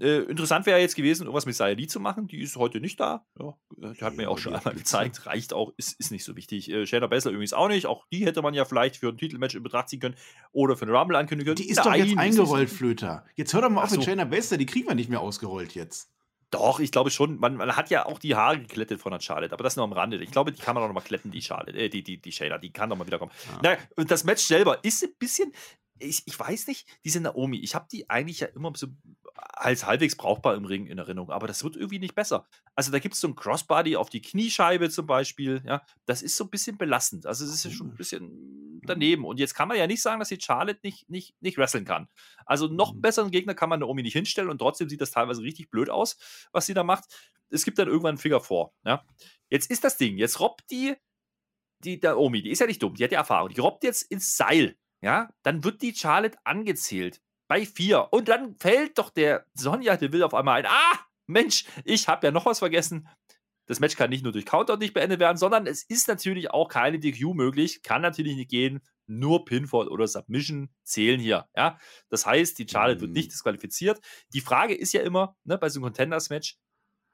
Äh, interessant wäre jetzt gewesen, irgendwas mit Sayali zu machen. Die ist heute nicht da. Ja, die hat mir auch schon einmal gezeigt. Reicht auch, ist, ist nicht so wichtig. Äh, Shayna Baszler übrigens auch nicht. Auch die hätte man ja vielleicht für ein Titelmatch in Betracht ziehen können oder für eine Rumble ankündigen können. Die ist Nein, doch jetzt eingerollt, Flöter. Jetzt hör doch mal auf so. mit Shayna Baszler. Die kriegen wir nicht mehr ausgerollt jetzt. Doch, ich glaube schon. Man, man, hat ja auch die Haare geklettet von der Charlotte, aber das nur am Rande. Ich glaube, die kann man auch noch mal kletten, die Charlotte, äh, die, die, die Shayna, die kann doch mal wieder kommen. Ja. Naja, und das Match selber ist ein bisschen, ich, ich weiß nicht, diese Naomi, ich habe die eigentlich ja immer so als halbwegs brauchbar im Ring in Erinnerung, aber das wird irgendwie nicht besser. Also da gibt es so ein Crossbody auf die Kniescheibe zum Beispiel, ja, das ist so ein bisschen belastend. Also es ist ja schon ein bisschen daneben. Und jetzt kann man ja nicht sagen, dass die Charlotte nicht, nicht, nicht wresteln kann. Also noch mhm. besseren Gegner kann man Naomi nicht hinstellen und trotzdem sieht das teilweise richtig blöd aus, was sie da macht. Es gibt dann irgendwann einen Finger vor. Ja. Jetzt ist das Ding, jetzt robbt die, die Naomi, die ist ja nicht dumm, die hat ja Erfahrung, die robbt jetzt ins Seil. Ja, dann wird die Charlotte angezählt bei vier. Und dann fällt doch der Sonja Deville auf einmal ein. Ah, Mensch, ich habe ja noch was vergessen. Das Match kann nicht nur durch Counter nicht beendet werden, sondern es ist natürlich auch keine DQ möglich. Kann natürlich nicht gehen. Nur Pinfall oder Submission zählen hier. Ja? Das heißt, die Charlotte mhm. wird nicht disqualifiziert. Die Frage ist ja immer, ne, bei so einem Contenders-Match,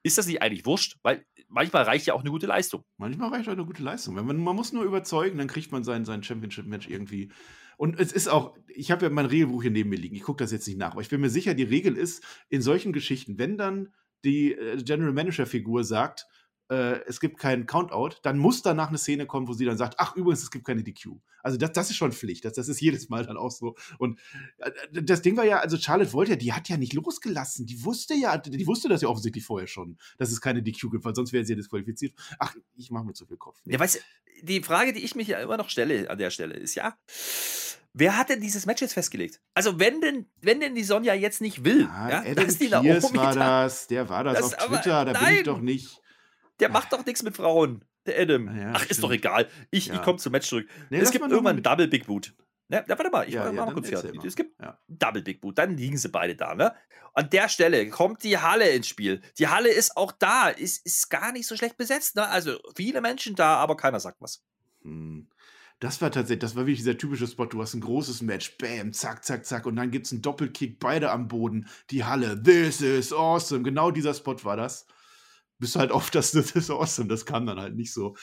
ist das nicht eigentlich wurscht? Weil manchmal reicht ja auch eine gute Leistung. Manchmal reicht auch eine gute Leistung. Wenn man, man muss nur überzeugen, dann kriegt man sein, sein Championship-Match irgendwie Und es ist auch, ich habe ja mein Regelbuch hier neben mir liegen. Ich gucke das jetzt nicht nach, aber ich bin mir sicher, die Regel ist in solchen Geschichten, wenn dann die äh, General Manager Figur sagt, äh, es gibt keinen Countout, dann muss danach eine Szene kommen, wo sie dann sagt, ach übrigens, es gibt keine DQ. Also das, das ist schon Pflicht, das, das ist jedes Mal dann auch so. Und äh, das Ding war ja, also Charlotte wollte ja, die hat ja nicht losgelassen, die wusste ja, die wusste das ja offensichtlich vorher schon, dass es keine DQ gibt, weil sonst wäre sie ja disqualifiziert. Ach, ich mache mir zu viel Kopf. Nee. Ja, weißt du, die Frage, die ich mich ja immer noch stelle an der Stelle, ist ja, Wer hat denn dieses Match jetzt festgelegt? Also wenn denn, wenn denn die Sonja jetzt nicht will, ja, ja Adam dass die Pierce war (laughs) das, der war das, das auf Twitter, aber, da bin ich doch nicht. Der macht doch nichts mit Frauen, der Adam. Ja, Ach, stimmt. ist doch egal. Ich, ja. ich komme zum Match zurück. Nee, es gibt irgendwann Double Big Boot. Ne? Ja, warte mal, ich ja, mal kurz fertig. Es gibt Double Big Boot, dann liegen sie beide da. Ne? An der Stelle kommt die Halle ins Spiel. Die Halle ist auch da, ist, ist gar nicht so schlecht besetzt. Ne? Also viele Menschen da, aber keiner sagt was. Hm. Das war tatsächlich, das war wirklich dieser typische Spot. Du hast ein großes Match, bam, zack, zack, zack, und dann gibt es einen Doppelkick, beide am Boden, die Halle, this is awesome. Genau dieser Spot war das bis halt auf das, das ist awesome. Das kam dann halt nicht so.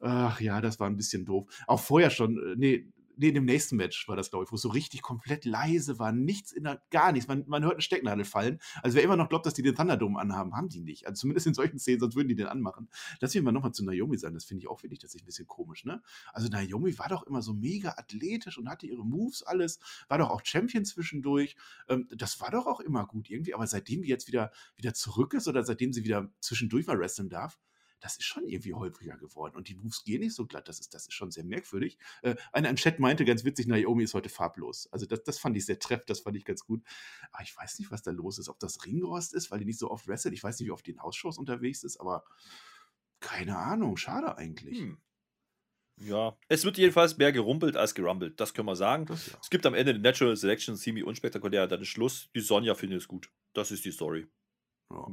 Ach ja, das war ein bisschen doof. Auch vorher schon, äh, nee, nee, in dem nächsten Match war das, glaube ich, wo es so richtig komplett leise war. Nichts in der, gar nichts. Man, man hört eine Stecknadel fallen. Also wer immer noch glaubt, dass die den Thunderdome anhaben, haben die nicht. Also zumindest in solchen Szenen, sonst würden die den anmachen. Lass mich mal nochmal zu Naomi sagen. Das finde ich auch wirklich tatsächlich ein bisschen komisch, ne? Also Naomi war doch immer so mega athletisch und hatte ihre Moves alles. War doch auch Champion zwischendurch. Ähm, das war doch auch immer gut irgendwie. Aber seitdem die jetzt wieder, wieder zurück ist oder seitdem sie wieder zwischendurch mal wresteln darf, das ist schon irgendwie holpriger geworden. Und die Moves gehen nicht so glatt. Das ist, das ist schon sehr merkwürdig. Äh, einer im Chat meinte ganz witzig, Naomi ist heute farblos. Also das, das fand ich sehr treffend, das fand ich ganz gut. Aber ich weiß nicht, was da los ist. Ob das Ringrost ist, weil die nicht so oft wrestelt. Ich weiß nicht, wie oft die in Hausshows unterwegs ist, aber keine Ahnung. Schade eigentlich. Hm. Ja, es wird jedenfalls mehr gerumpelt als gerumpelt, das können wir sagen. Das, ja. Es gibt am Ende eine Natural Selection, ziemlich unspektakulär, dann ist Schluss. Die Sonja findet es gut. Das ist die Story. Ja.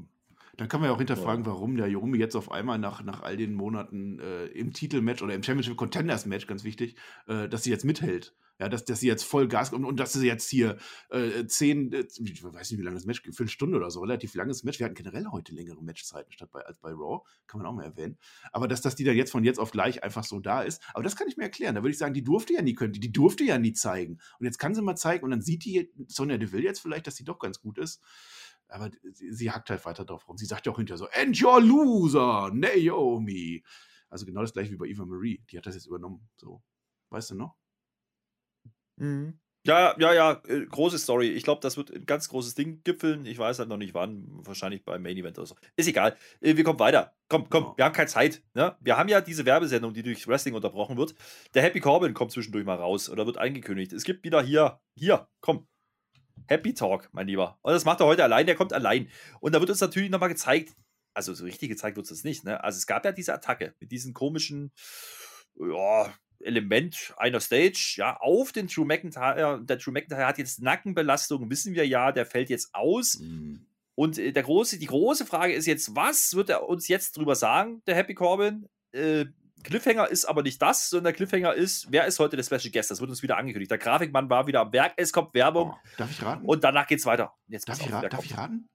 Dann kann man ja auch hinterfragen, warum der Yomi jetzt auf einmal nach, nach all den Monaten äh, im Titelmatch oder im Championship Contenders Match, ganz wichtig, äh, dass sie jetzt mithält. Ja, dass, dass sie jetzt voll Gas kommt und, und dass sie jetzt hier äh, zehn, äh, ich weiß nicht, wie lange das Match geht, für eine Stunde oder so, relativ langes Match. Wir hatten generell heute längere Matchzeiten statt bei, als bei Raw, kann man auch mal erwähnen. Aber dass, dass die dann jetzt von jetzt auf gleich einfach so da ist, aber das kann ich mir erklären. Da würde ich sagen, die durfte ja nie können, die, die durfte ja nie zeigen. Und jetzt kann sie mal zeigen und dann sieht die Sonja Deville jetzt vielleicht, dass sie doch ganz gut ist aber sie, sie hackt halt weiter drauf rum. Sie sagt ja auch hinterher so, and your loser, Naomi. Also genau das gleiche wie bei Eva Marie. Die hat das jetzt übernommen. So, weißt du noch? Mhm. Ja, ja, ja, äh, große Story. Ich glaube, das wird ein ganz großes Ding gipfeln. Ich weiß halt noch nicht wann. Wahrscheinlich beim Main Event oder so. Ist egal. Äh, wir kommen weiter. Komm, komm, genau. wir haben keine Zeit. Ne? Wir haben ja diese Werbesendung, die durch Wrestling unterbrochen wird. Der Happy Corbin kommt zwischendurch mal raus oder wird angekündigt. Es gibt wieder hier, hier, komm, Happy Talk, mein Lieber. Und das macht er heute allein, der kommt allein. Und da wird uns natürlich nochmal gezeigt, also so richtig gezeigt wird es nicht, ne? Also es gab ja diese Attacke mit diesem komischen ja, Element einer Stage, ja, auf den Drew McIntyre. Der Drew McIntyre hat jetzt Nackenbelastung, wissen wir ja, der fällt jetzt aus. Mhm. Und äh, der große, die große Frage ist jetzt, was wird er uns jetzt drüber sagen, der Happy Corbin? Äh, Cliffhanger ist aber nicht das, sondern der Cliffhanger ist, wer ist heute der Special Guest? Das wird uns wieder angekündigt. Der Grafikmann war wieder am Werk, es kommt Werbung. Oh, darf ich raten? Und danach geht's weiter. Jetzt darf, ich, ra darf ich, raten?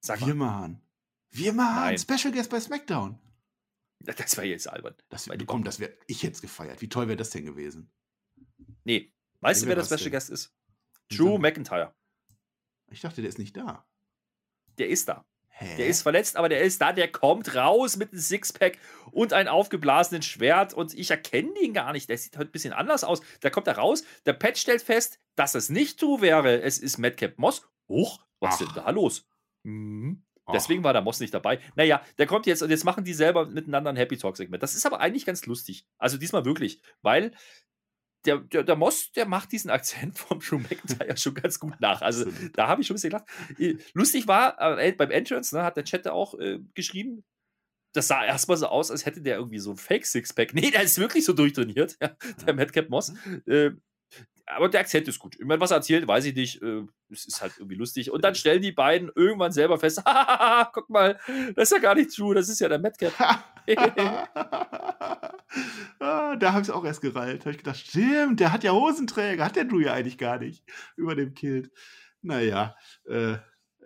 Sag Wir machen. Wir machen Special Guest bei SmackDown. Das war jetzt albern. Das, komm, das wäre ich jetzt gefeiert. Wie toll wäre das denn gewesen? Nee. Weißt du, wer der Special denn? Guest ist? Drew McIntyre. Ich dachte, der ist nicht da. Der ist da. Hä? Der ist verletzt, aber der ist da, der kommt raus mit einem Sixpack und einem aufgeblasenen Schwert und ich erkenne ihn gar nicht. Der sieht heute ein bisschen anders aus. Da kommt er raus, der Patch stellt fest, dass es nicht du wäre. Es ist Madcap Moss. Huch, was Ach. ist denn da los? Mhm. Deswegen war der Moss nicht dabei. Naja, der kommt jetzt und jetzt machen die selber miteinander ein Happy Talk-Segment. Das ist aber eigentlich ganz lustig. Also diesmal wirklich, weil der, der, der Moss, der macht diesen Akzent (laughs) vom Drew McIntyre schon ganz gut nach. Also da habe ich schon ein bisschen gelacht. Äh, lustig war, äh, beim Entrance ne, hat der Chat auch äh, geschrieben, das sah erstmal so aus, als hätte der irgendwie so ein Fake-Sixpack. Nee, der ist wirklich so durchtrainiert, ja, der Madcap Moss. Äh, aber der Akzent ist gut. Ich meine, was er erzählt, weiß ich nicht. Äh, es ist halt irgendwie lustig. Und dann stellen die beiden irgendwann selber fest: (laughs) guck mal, das ist ja gar nicht true, das ist ja der Madcap. (laughs) ah, da habe ich auch erst gerallt. Da habe ich gedacht: Stimmt, der hat ja Hosenträger. Hat der Drew ja eigentlich gar nicht über dem Kilt. Naja, äh,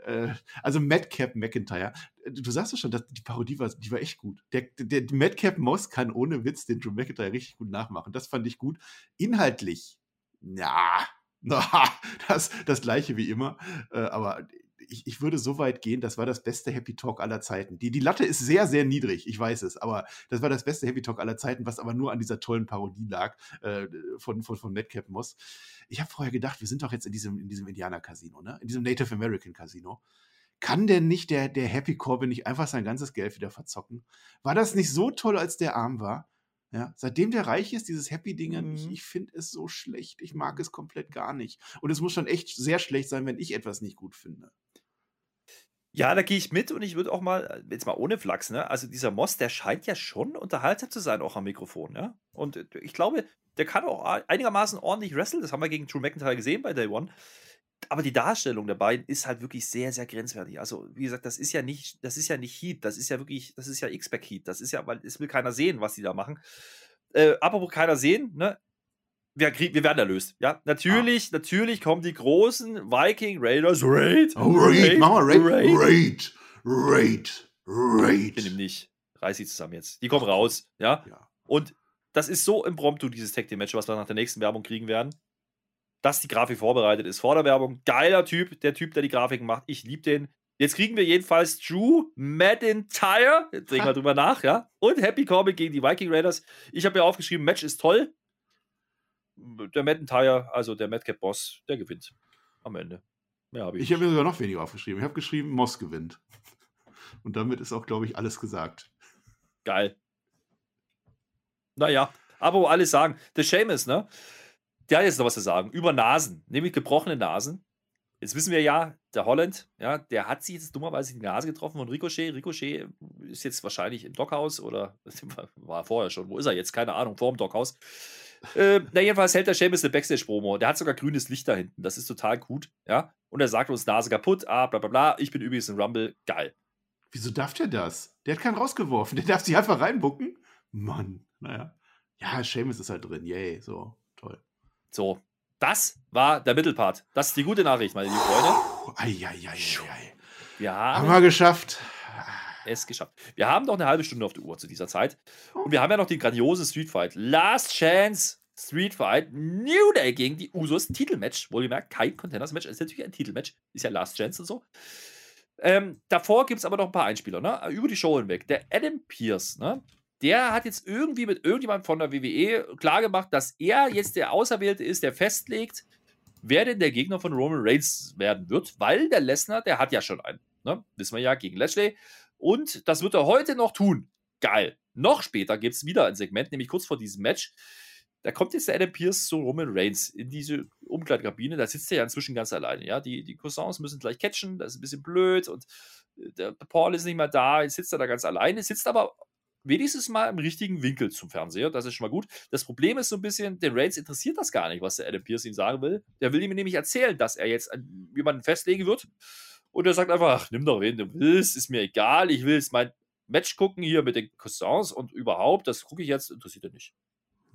äh, also Madcap McIntyre. Du sagst doch schon, dass die Parodie war, die war echt gut. Der, der Madcap Moss kann ohne Witz den Drew McIntyre richtig gut nachmachen. Das fand ich gut. Inhaltlich Ja, (laughs) das, das gleiche wie immer. Äh, aber ich, ich würde so weit gehen, das war das beste Happy Talk aller Zeiten. Die, die Latte ist sehr, sehr niedrig, ich weiß es, aber das war das beste Happy Talk aller Zeiten, was aber nur an dieser tollen Parodie lag äh, von, von, von Madcap Moss. Ich habe vorher gedacht, wir sind doch jetzt in diesem, in diesem Indianer-Casino, ne? in diesem Native American Casino. Kann denn nicht der, der Happy Corbin nicht einfach sein ganzes Geld wieder verzocken? War das nicht so toll, als der arm war? Ja, seitdem der reich ist, dieses Happy-Ding, mhm. ich, ich finde es so schlecht. Ich mag es komplett gar nicht. Und es muss schon echt sehr schlecht sein, wenn ich etwas nicht gut finde. Ja, da gehe ich mit und ich würde auch mal, äh, jetzt mal ohne Flachs, ne? Also dieser Moss, der scheint ja schon unterhaltsam zu sein, auch am Mikrofon, ja? Und äh, ich glaube, der kann auch einigermaßen ordentlich wresteln. Das haben wir gegen Drew McIntyre gesehen bei Day One. Aber die Darstellung der beiden ist halt wirklich sehr, sehr grenzwertig. Also, wie gesagt, das ist ja nicht, das ist ja nicht Heat, das ist ja wirklich, das ist ja X-Pack Heat. Das ist ja, weil es will keiner sehen, was die da machen. Äh, apropos keiner sehen, ne? wir, krieg, wir werden erlöst. Ja, natürlich, ah. natürlich kommen die großen Viking Raiders. Raid. Oh, Raid. Raid. Mal Raid. Raid. Raid. Raid. Ich bin nicht. Reiß sie zusammen jetzt. Die kommen raus. Ja. ja. Und das ist so impromptu, dieses Tag Team Match, was wir nach der nächsten Werbung kriegen werden. Dass die Grafik vorbereitet ist vor der Werbung. Geiler Typ, der Typ, der die Grafiken macht. Ich liebe den. Jetzt kriegen wir jedenfalls Drew McIntyre. Jetzt denken wir drüber nach, ja. Und Happy Corbin gegen die Viking Raiders. Ich habe ja aufgeschrieben, Match ist toll der McIntyre, also der Madcap-Boss, der gewinnt am Ende. Mehr hab ich ich habe mir sogar noch weniger aufgeschrieben. Ich habe geschrieben, Moss gewinnt. (laughs) Und damit ist auch, glaube ich, alles gesagt. Geil. Naja, aber wo alle sagen, der Seamus, ne? Der hat jetzt noch was zu sagen. Über Nasen, nämlich gebrochene Nasen. Jetzt wissen wir ja, der Holland, ja, der hat sich jetzt dummerweise die Nase getroffen von Ricochet. Ricochet ist jetzt wahrscheinlich im Dockhaus oder (laughs) war vorher schon. Wo ist er jetzt? Keine Ahnung, vor dem Dockhaus. Äh, na, jedenfalls hält der Seamus eine Backstage-Promo. Der hat sogar grünes Licht da hinten. Das ist total gut. Ja. Und er sagt uns Nase kaputt, ah, bla bla bla. Ich bin übrigens ein Rumble. Geil. Wieso darf der das? Der hat keinen rausgeworfen. Der darf sich einfach reinbucken. Mann, naja. Ja, Seamus ist halt drin. Yay, so. So, das war der Mittelpart. Das ist die gute Nachricht, meine lieben Freunde. Eieieiei. Wir haben, haben wir geschafft es geschafft. Wir haben noch eine halbe Stunde auf der Uhr zu dieser Zeit. Und wir haben ja noch den grandiosen Street Fight. Last Chance Street Fight New Day gegen die Usos. Titelmatch. Wohlgemerkt, kein Contenders-Match. Ist natürlich ein Titelmatch. Ist ja Last Chance und so. Ähm, davor gibt es aber noch ein paar Einspieler, ne? Über die Show hinweg. Der Adam Pierce, ne? Der hat jetzt irgendwie mit irgendjemandem von der WWE klargemacht, dass er jetzt der Auserwählte ist, der festlegt, wer denn der Gegner von Roman Reigns werden wird, weil der Lesnar, der hat ja schon einen. Ne? Wissen wir ja, gegen Lashley. Und das wird er heute noch tun. Geil. Noch später gibt es wieder ein Segment, nämlich kurz vor diesem Match. Da kommt jetzt der Adam Pierce zu Roman Reigns in diese Umkleidekabine. Da sitzt er ja inzwischen ganz alleine. Ja, die, die Cousins müssen gleich catchen. Das ist ein bisschen blöd und äh, der Paul ist nicht mehr da. Jetzt sitzt er da ganz alleine. Sitzt aber wenigstens mal im richtigen Winkel zum Fernseher. Das ist schon mal gut. Das Problem ist so ein bisschen, den Reigns interessiert das gar nicht, was der Adam Pierce ihm sagen will. Der will ihm nämlich erzählen, dass er jetzt jemanden festlegen wird. Und er sagt einfach, nimm doch wen du willst, ist mir egal, ich will jetzt mein Match gucken hier mit den Cousins und überhaupt, das gucke ich jetzt, interessiert er nicht.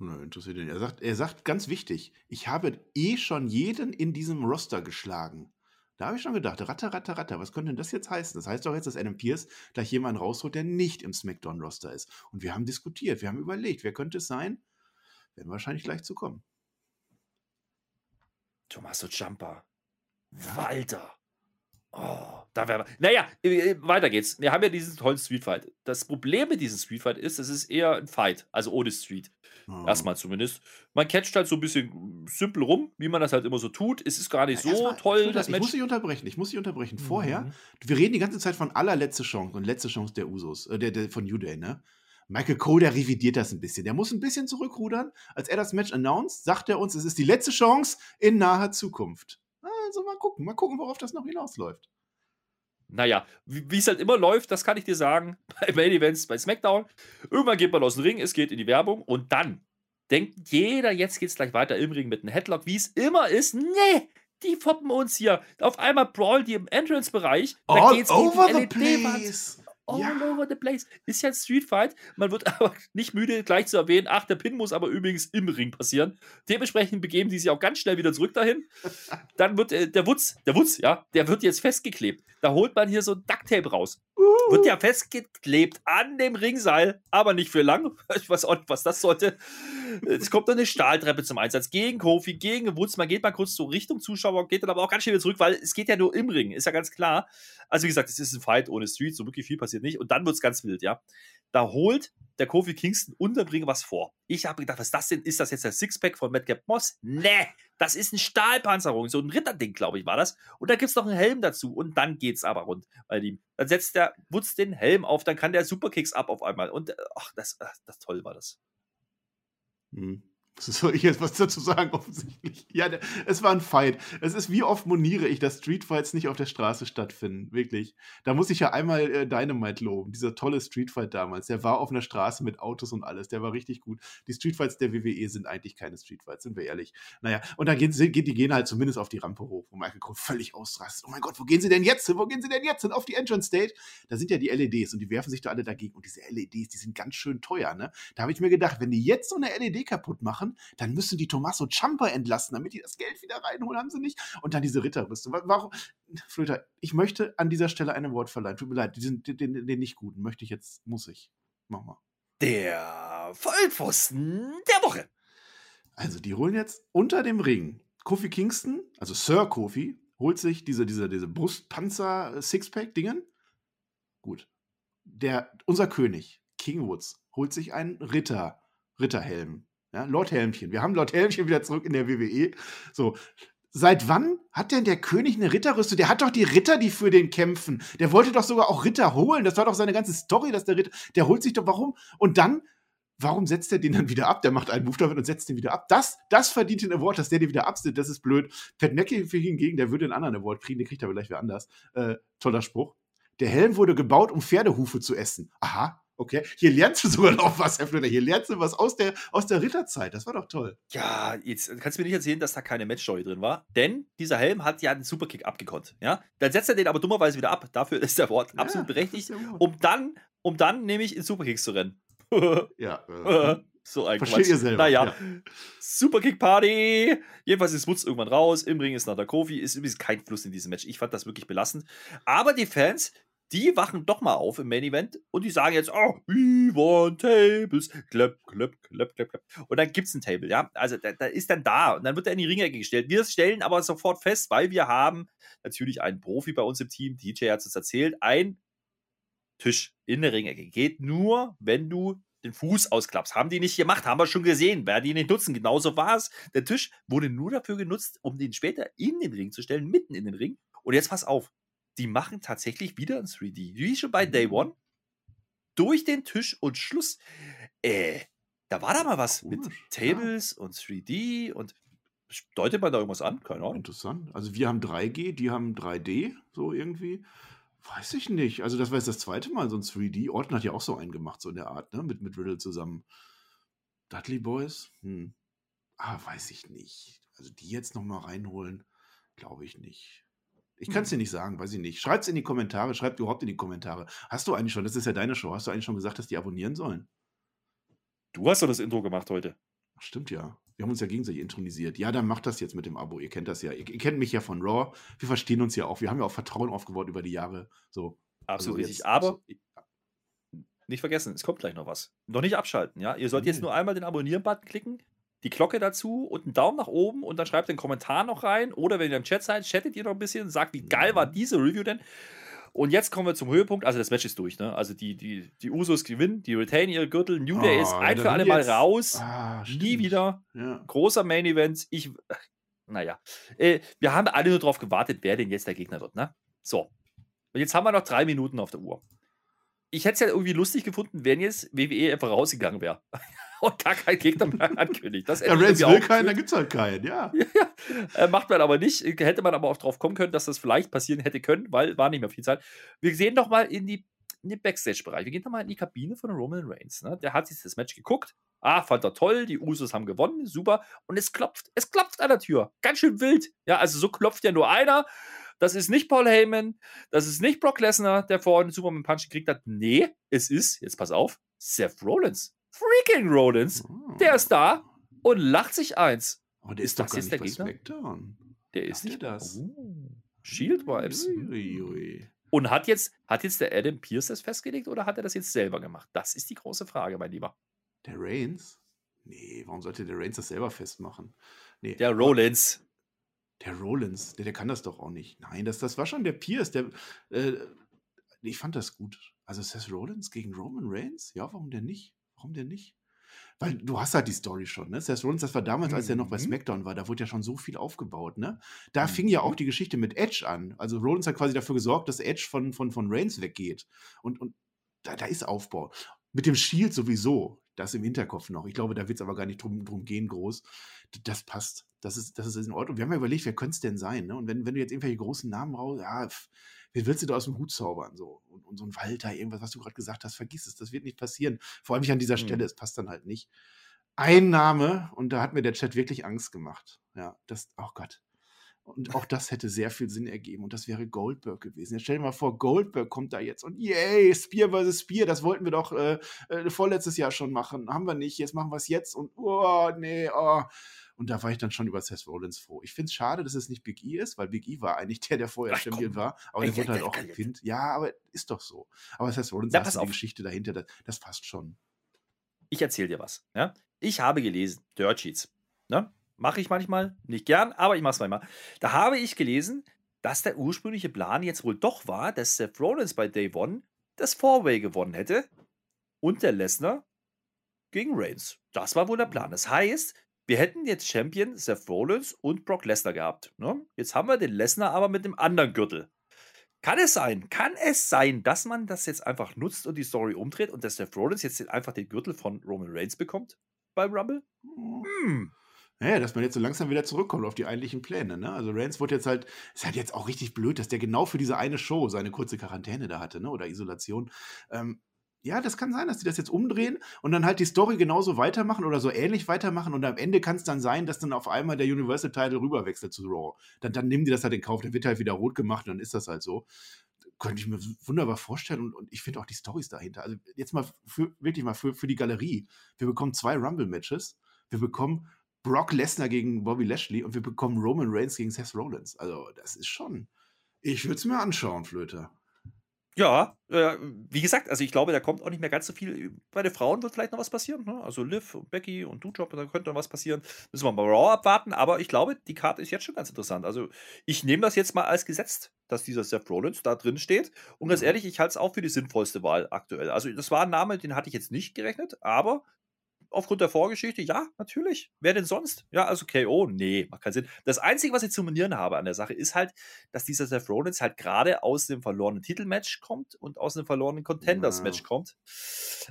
Nö, interessiert ihn. Er sagt, er sagt ganz wichtig, ich habe eh schon jeden in diesem Roster geschlagen. Da habe ich schon gedacht, ratter, ratter, ratter, was könnte denn das jetzt heißen? Das heißt doch jetzt, dass Adam Pierce gleich jemanden rausholt, der nicht im SmackDown-Roster ist. Und wir haben diskutiert, wir haben überlegt, wer könnte es sein? Werden wahrscheinlich gleich zu kommen. Tommaso Ciampa. Walter. Oh, da wäre. Naja, äh, weiter geht's. Wir haben ja diesen tollen Street Fight. Das Problem mit diesem Street Fight ist, es ist eher ein Fight, also ohne Street. Oh. Erstmal zumindest. Man catcht halt so ein bisschen simpel rum, wie man das halt immer so tut. Es ist gar nicht ja, so mal, toll, das Match. Ich muss dich unterbrechen, ich muss dich unterbrechen. Vorher, mhm. wir reden die ganze Zeit von allerletzte Chance und letzte Chance der Usos, äh, der, der von New Day, ne? Michael Cole, der revidiert das ein bisschen. Der muss ein bisschen zurückrudern. Als er das Match announced, sagt er uns, es ist die letzte Chance in naher Zukunft. Also mal gucken, mal gucken, worauf das noch hinausläuft. Naja, wie es halt immer läuft, das kann ich dir sagen, (laughs) bei Main Events, bei SmackDown. Irgendwann geht man aus dem Ring, es geht in die Werbung und dann denkt jeder, jetzt geht es gleich weiter im Ring mit einem Headlock, wie es immer ist. Nee, die foppen uns hier. Auf einmal brawlen die im Entrance-Bereich. All over the place all ja. over the place. Ist ja ein Street Fight. Man wird (laughs) aber nicht müde, gleich zu erwähnen, ach, der Pin muss aber übrigens im Ring passieren. Dementsprechend begeben die sich auch ganz schnell wieder zurück dahin. (laughs) Dann wird äh, der Wutz, der Wutz, ja, der wird jetzt festgeklebt. Da holt man hier so ein Ducktape raus. Uh. Wird ja festgeklebt an dem Ringseil, aber nicht für lang. (laughs) Ich weiß auch nicht, was das sollte. Es kommt noch eine Stahltreppe zum Einsatz gegen Kofi, gegen Woods. Man geht mal kurz so Richtung Zuschauer, geht dann aber auch ganz schnell wieder zurück, weil es geht ja nur im Ring, ist ja ganz klar. Also wie gesagt, es ist ein Fight ohne Street, so wirklich viel passiert nicht. Und dann wird es ganz wild, ja. Da holt der Kofi Kingston Unterbringer was vor. Ich habe gedacht, was ist das denn? Ist das jetzt der Sixpack von Madcap Moss? Nee, das ist eine Stahlpanzerung, so ein Ritterding, glaube ich, war das. Und da gibt es noch einen Helm dazu und dann geht's aber rund bei ihm. Dann setzt der Wutz den Helm auf, dann kann der Superkicks ab auf einmal. Und ach, das, ach, das toll war das. Hm. (laughs) Soll ich jetzt was dazu sagen, offensichtlich? Ja, es war ein Fight. Es ist, wie oft moniere ich, dass Streetfights nicht auf der Straße stattfinden. Wirklich. Da muss ich ja einmal äh, Dynamite loben. Dieser tolle Streetfight damals. Der war auf einer Straße mit Autos und alles. Der war richtig gut. Die Streetfights der WWE sind eigentlich keine Streetfights, sind wir ehrlich. Naja, und dann gehen sie, die gehen halt zumindest auf die Rampe hoch, wo Michael Cole völlig ausrastet. Oh mein Gott, wo gehen sie denn jetzt hin? Wo gehen sie denn jetzt hin? Auf die Entrance Stage? Da sind ja die LEDs und die werfen sich da alle dagegen. Und diese LEDs, die sind ganz schön teuer, ne? Da habe ich mir gedacht, wenn die jetzt so eine LED kaputt machen, machen, dann müssen die Tommaso Ciampa entlassen, damit die das Geld wieder reinholen, haben sie nicht. Und dann diese Ritterrüstung. Warum? Flöter, ich möchte an dieser Stelle ein Wort verleihen. Tut mir leid, den, den, den nicht guten möchte ich jetzt, muss ich. Mach mal. Der Vollpfosten der Woche. Also, die holen jetzt unter dem Ring Kofi Kingston, also Sir Kofi, holt sich diese, diese, diese Brustpanzer-Sixpack-Dingen. Gut. Der, unser König, King Woods, holt sich einen Ritter, Ritterhelm. Ja, Lord Helmchen. Wir haben Lord Helmchen wieder zurück in der WWE. So. Seit wann hat denn der König eine Ritterrüstung? Der hat doch die Ritter, die für den kämpfen. Der wollte doch sogar auch Ritter holen. Das war doch seine ganze Story, dass der Ritter, der holt sich doch, warum? Und dann, warum setzt er den dann wieder ab? Der macht einen Move damit und setzt den wieder ab. Das, das verdient den Award, dass der den wieder absetzt. Das ist blöd. Pat McAfee hingegen, der würde einen anderen Award kriegen. Den kriegt er vielleicht wer anders. Äh, toller Spruch. Der Helm wurde gebaut, um Pferdehufe zu essen. Aha, Okay, hier lernst du sogar noch was, Herr Flöter. Hier lernst du was aus der, aus der Ritterzeit. Das war doch toll. Ja, jetzt kannst du mir nicht erzählen, dass da keine Matchstory drin war. Denn dieser Helm hat ja einen Superkick abgekonnt. Ja? Dann setzt er den aber dummerweise wieder ab. Dafür ist der Wort ja, absolut berechtigt. Um dann, um dann nämlich in Superkicks zu rennen. (laughs) ja. Äh, so ein Versteht Quatsch. ihr selber. Naja, ja. Superkick-Party. Jedenfalls ist Wutz irgendwann raus. Im Ring ist Nada Kofi. Ist übrigens kein Fluss in diesem Match. Ich fand das wirklich belastend. Aber die Fans, die wachen doch mal auf im Main Event und die sagen jetzt, oh, we want tables, clap, clap, clap, clap, clap. Und dann gibt es ein Table, ja. Also da, da, ist dann da und dann wird er in die Ringecke gestellt. Wir stellen aber sofort fest, weil wir haben natürlich einen Profi bei uns im Team, DJ hat es erzählt, ein Tisch in der Ringecke geht nur, wenn du den Fuß ausklappst. Haben die nicht gemacht, haben wir schon gesehen. Werden die nicht nutzen. Genauso war es. Der Tisch wurde nur dafür genutzt, um den später in den Ring zu stellen, mitten in den Ring. Und jetzt pass auf die machen tatsächlich wieder ein 3D. Wie schon bei Day mhm. One. Durch den Tisch und Schluss. Äh, da war da mal was Komisch, mit Tables ja. und 3D und deutet man da irgendwas an? Keine Ahnung. Interessant. Also wir haben 3G, die haben 3D, so irgendwie. Weiß ich nicht. Also das war jetzt das zweite Mal so ein 3D. Orton hat ja auch so einen gemacht, so in der Art, ne? Mit, mit Riddle zusammen. Dudley Boys? Hm. Ah, weiß ich nicht. Also die jetzt nochmal reinholen, glaube ich nicht. Ich kann es dir nicht sagen, weiß ich nicht. Schreibt es in die Kommentare, schreibt überhaupt in die Kommentare. Hast du eigentlich schon, das ist ja deine Show, hast du eigentlich schon gesagt, dass die abonnieren sollen? Du hast doch das Intro gemacht heute. Stimmt ja. Wir haben uns ja gegenseitig intronisiert. Ja, dann macht das jetzt mit dem Abo. Ihr kennt das ja. Ihr, ihr kennt mich ja von Raw. Wir verstehen uns ja auch. Wir haben ja auch Vertrauen aufgebaut über die Jahre. So. Absolut also richtig. Aber nicht vergessen, es kommt gleich noch was. Noch nicht abschalten, ja? Ihr sollt nee. jetzt nur einmal den Abonnieren-Button klicken, die Glocke dazu und einen Daumen nach oben und dann schreibt den Kommentar noch rein. Oder wenn ihr im Chat seid, chattet ihr noch ein bisschen, sagt, wie geil war diese Review denn. Und jetzt kommen wir zum Höhepunkt. Also das Match ist durch, ne? Also die, die, die Usos gewinnen, die retain ihre Gürtel. New Day oh, ist ein für alle Mal raus. Ah, Nie wieder. Ja. Großer Main Event. Ich, naja. Äh, wir haben alle nur darauf gewartet, wer denn jetzt der Gegner wird, ne? So. Und jetzt haben wir noch drei Minuten auf der Uhr. Ich hätte es ja irgendwie lustig gefunden, wenn jetzt WWE einfach rausgegangen wäre. (laughs) (laughs) und gar kein Gegner mehr ankündigt. Das ja, Reigns will keinen, dann gibt es halt keinen, ja. (laughs) ja. Äh, macht man aber nicht. Hätte man aber auch drauf kommen können, dass das vielleicht passieren hätte können, weil war nicht mehr viel Zeit. Wir sehen doch mal in, die, in den Backstage-Bereich. Wir gehen doch mal in die Kabine von Roman Reigns. Ne? Der hat sich das Match geguckt. Ah, fand er toll, die Usos haben gewonnen, super. Und es klopft, es klopft an der Tür. Ganz schön wild. Ja, also so klopft ja nur einer. Das ist nicht Paul Heyman, das ist nicht Brock Lesnar, der vorhin Superman Punch gekriegt hat. Nee, es ist, jetzt pass auf, Seth Rollins freaking Rollins. Oh. Der ist da und lacht sich eins. Aber der ist, ist doch gar nicht der Gegner? Smackdown. Der ist nicht das. Oh. Shield Vibes. Und hat jetzt, hat jetzt der Adam Pierce das festgelegt oder hat er das jetzt selber gemacht? Das ist die große Frage, mein Lieber. Der Reigns? Nee, warum sollte der Reigns das selber festmachen? Nee. Der Rollins. Der Rollins, der, der kann das doch auch nicht. Nein, das, das war schon der Pierce. Der, äh, ich fand das gut. Also Seth Rollins gegen Roman Reigns? Ja, warum denn nicht? Warum denn nicht? Weil du hast halt die Story schon, ne? Seth Rollins, das war damals, als er noch bei Mhm. SmackDown war, da wurde ja schon so viel aufgebaut, ne? Da fing Mhm. ja auch die Geschichte mit Edge an. Also Rollins hat quasi dafür gesorgt, dass Edge von, von, von Reigns weggeht. Und, und da, da ist Aufbau. Mit dem Shield sowieso. Das im Hinterkopf noch. Ich glaube, da wird es aber gar nicht drum, drum gehen, groß. Das passt. Das ist, das ist in Ordnung. Wir haben ja überlegt, wer könnte es denn sein? Ne? Und wenn, wenn du jetzt irgendwelche großen Namen raus, ja, pff, wen willst du da aus dem Hut zaubern? So? Und, und so ein Walter, irgendwas, was du gerade gesagt hast, vergiss es. Das wird nicht passieren. Vor allem nicht an dieser Mhm. Stelle. Es passt dann halt nicht. Ein Name, und da hat mir der Chat wirklich Angst gemacht. Ja, das, oh Gott. Und auch das hätte sehr viel Sinn ergeben. Und das wäre Goldberg gewesen. Jetzt stell dir mal vor, Goldberg kommt da jetzt und yay, Spear versus Spear, das wollten wir doch äh, äh, vorletztes Jahr schon machen. Haben wir nicht, jetzt machen wir es jetzt und oh, nee, oh. Und da war ich dann schon über Seth Rollins froh. Ich finde es schade, dass es nicht Big E ist, weil Big E war eigentlich der, der vorher Ach, komm. Champion war. Aber der wurde halt auch ey. gepinnt. Ja, aber ist doch so. Aber Seth Rollins, Ja, pass die. Geschichte dahinter, das, das passt schon. Ich erzähle dir was. Ja? Ich habe gelesen, Dirt Sheets. Ne? Mache ich manchmal, nicht gern, aber ich mache es manchmal. Da habe ich gelesen, dass der ursprüngliche Plan jetzt wohl doch war, dass Seth Rollins bei Day One das Four-Way gewonnen hätte und der Lesnar gegen Reigns. Das war wohl der Plan. Das heißt, wir hätten jetzt Champion Seth Rollins und Brock Lesnar gehabt. Ne? Jetzt haben wir den Lesnar aber mit dem anderen Gürtel. Kann es sein, kann es sein, dass man das jetzt einfach nutzt und die Story umdreht und dass Seth Rollins jetzt einfach den Gürtel von Roman Reigns bekommt beim Rumble? Hm. Naja, dass man jetzt so langsam wieder zurückkommt auf die eigentlichen Pläne. Ne? Also Reigns wurde jetzt halt, ist halt jetzt auch richtig blöd, dass der genau für diese eine Show seine kurze Quarantäne da hatte, ne? oder Isolation. Ähm, ja, das kann sein, dass die das jetzt umdrehen und dann halt die Story genauso weitermachen oder so ähnlich weitermachen und am Ende kann es dann sein, dass dann auf einmal der Universal Title rüberwechselt zu Raw. Dann, dann nehmen die das halt in Kauf, dann wird halt wieder rot gemacht und dann ist das halt so. Könnte ich mir wunderbar vorstellen und, und ich finde auch die Stories dahinter. Also jetzt mal für, wirklich mal für, für die Galerie. Wir bekommen zwei Rumble-Matches. Wir bekommen Brock Lesnar gegen Bobby Lashley und wir bekommen Roman Reigns gegen Seth Rollins. Also, das ist schon. Ich würde es mir anschauen, Flöter. Ja, äh, wie gesagt, also ich glaube, da kommt auch nicht mehr ganz so viel. Bei den Frauen wird vielleicht noch was passieren. Ne? Also Liv und Becky und Doudrop, da könnte noch was passieren. Müssen wir mal Raw abwarten. Aber ich glaube, die Karte ist jetzt schon ganz interessant. Also ich nehme das jetzt mal als gesetzt, dass dieser Seth Rollins da drin steht. Und ganz Mhm. ehrlich, ich halte es auch für die sinnvollste Wahl aktuell. Also das war ein Name, den hatte ich jetzt nicht gerechnet, aber aufgrund der Vorgeschichte, ja, natürlich. Wer denn sonst? Ja, also KO, nee, macht keinen Sinn. Das Einzige, was ich zu monieren habe an der Sache, ist halt, dass dieser Seth Rollins halt gerade aus dem verlorenen Titelmatch kommt und aus dem verlorenen Contenders-Match kommt,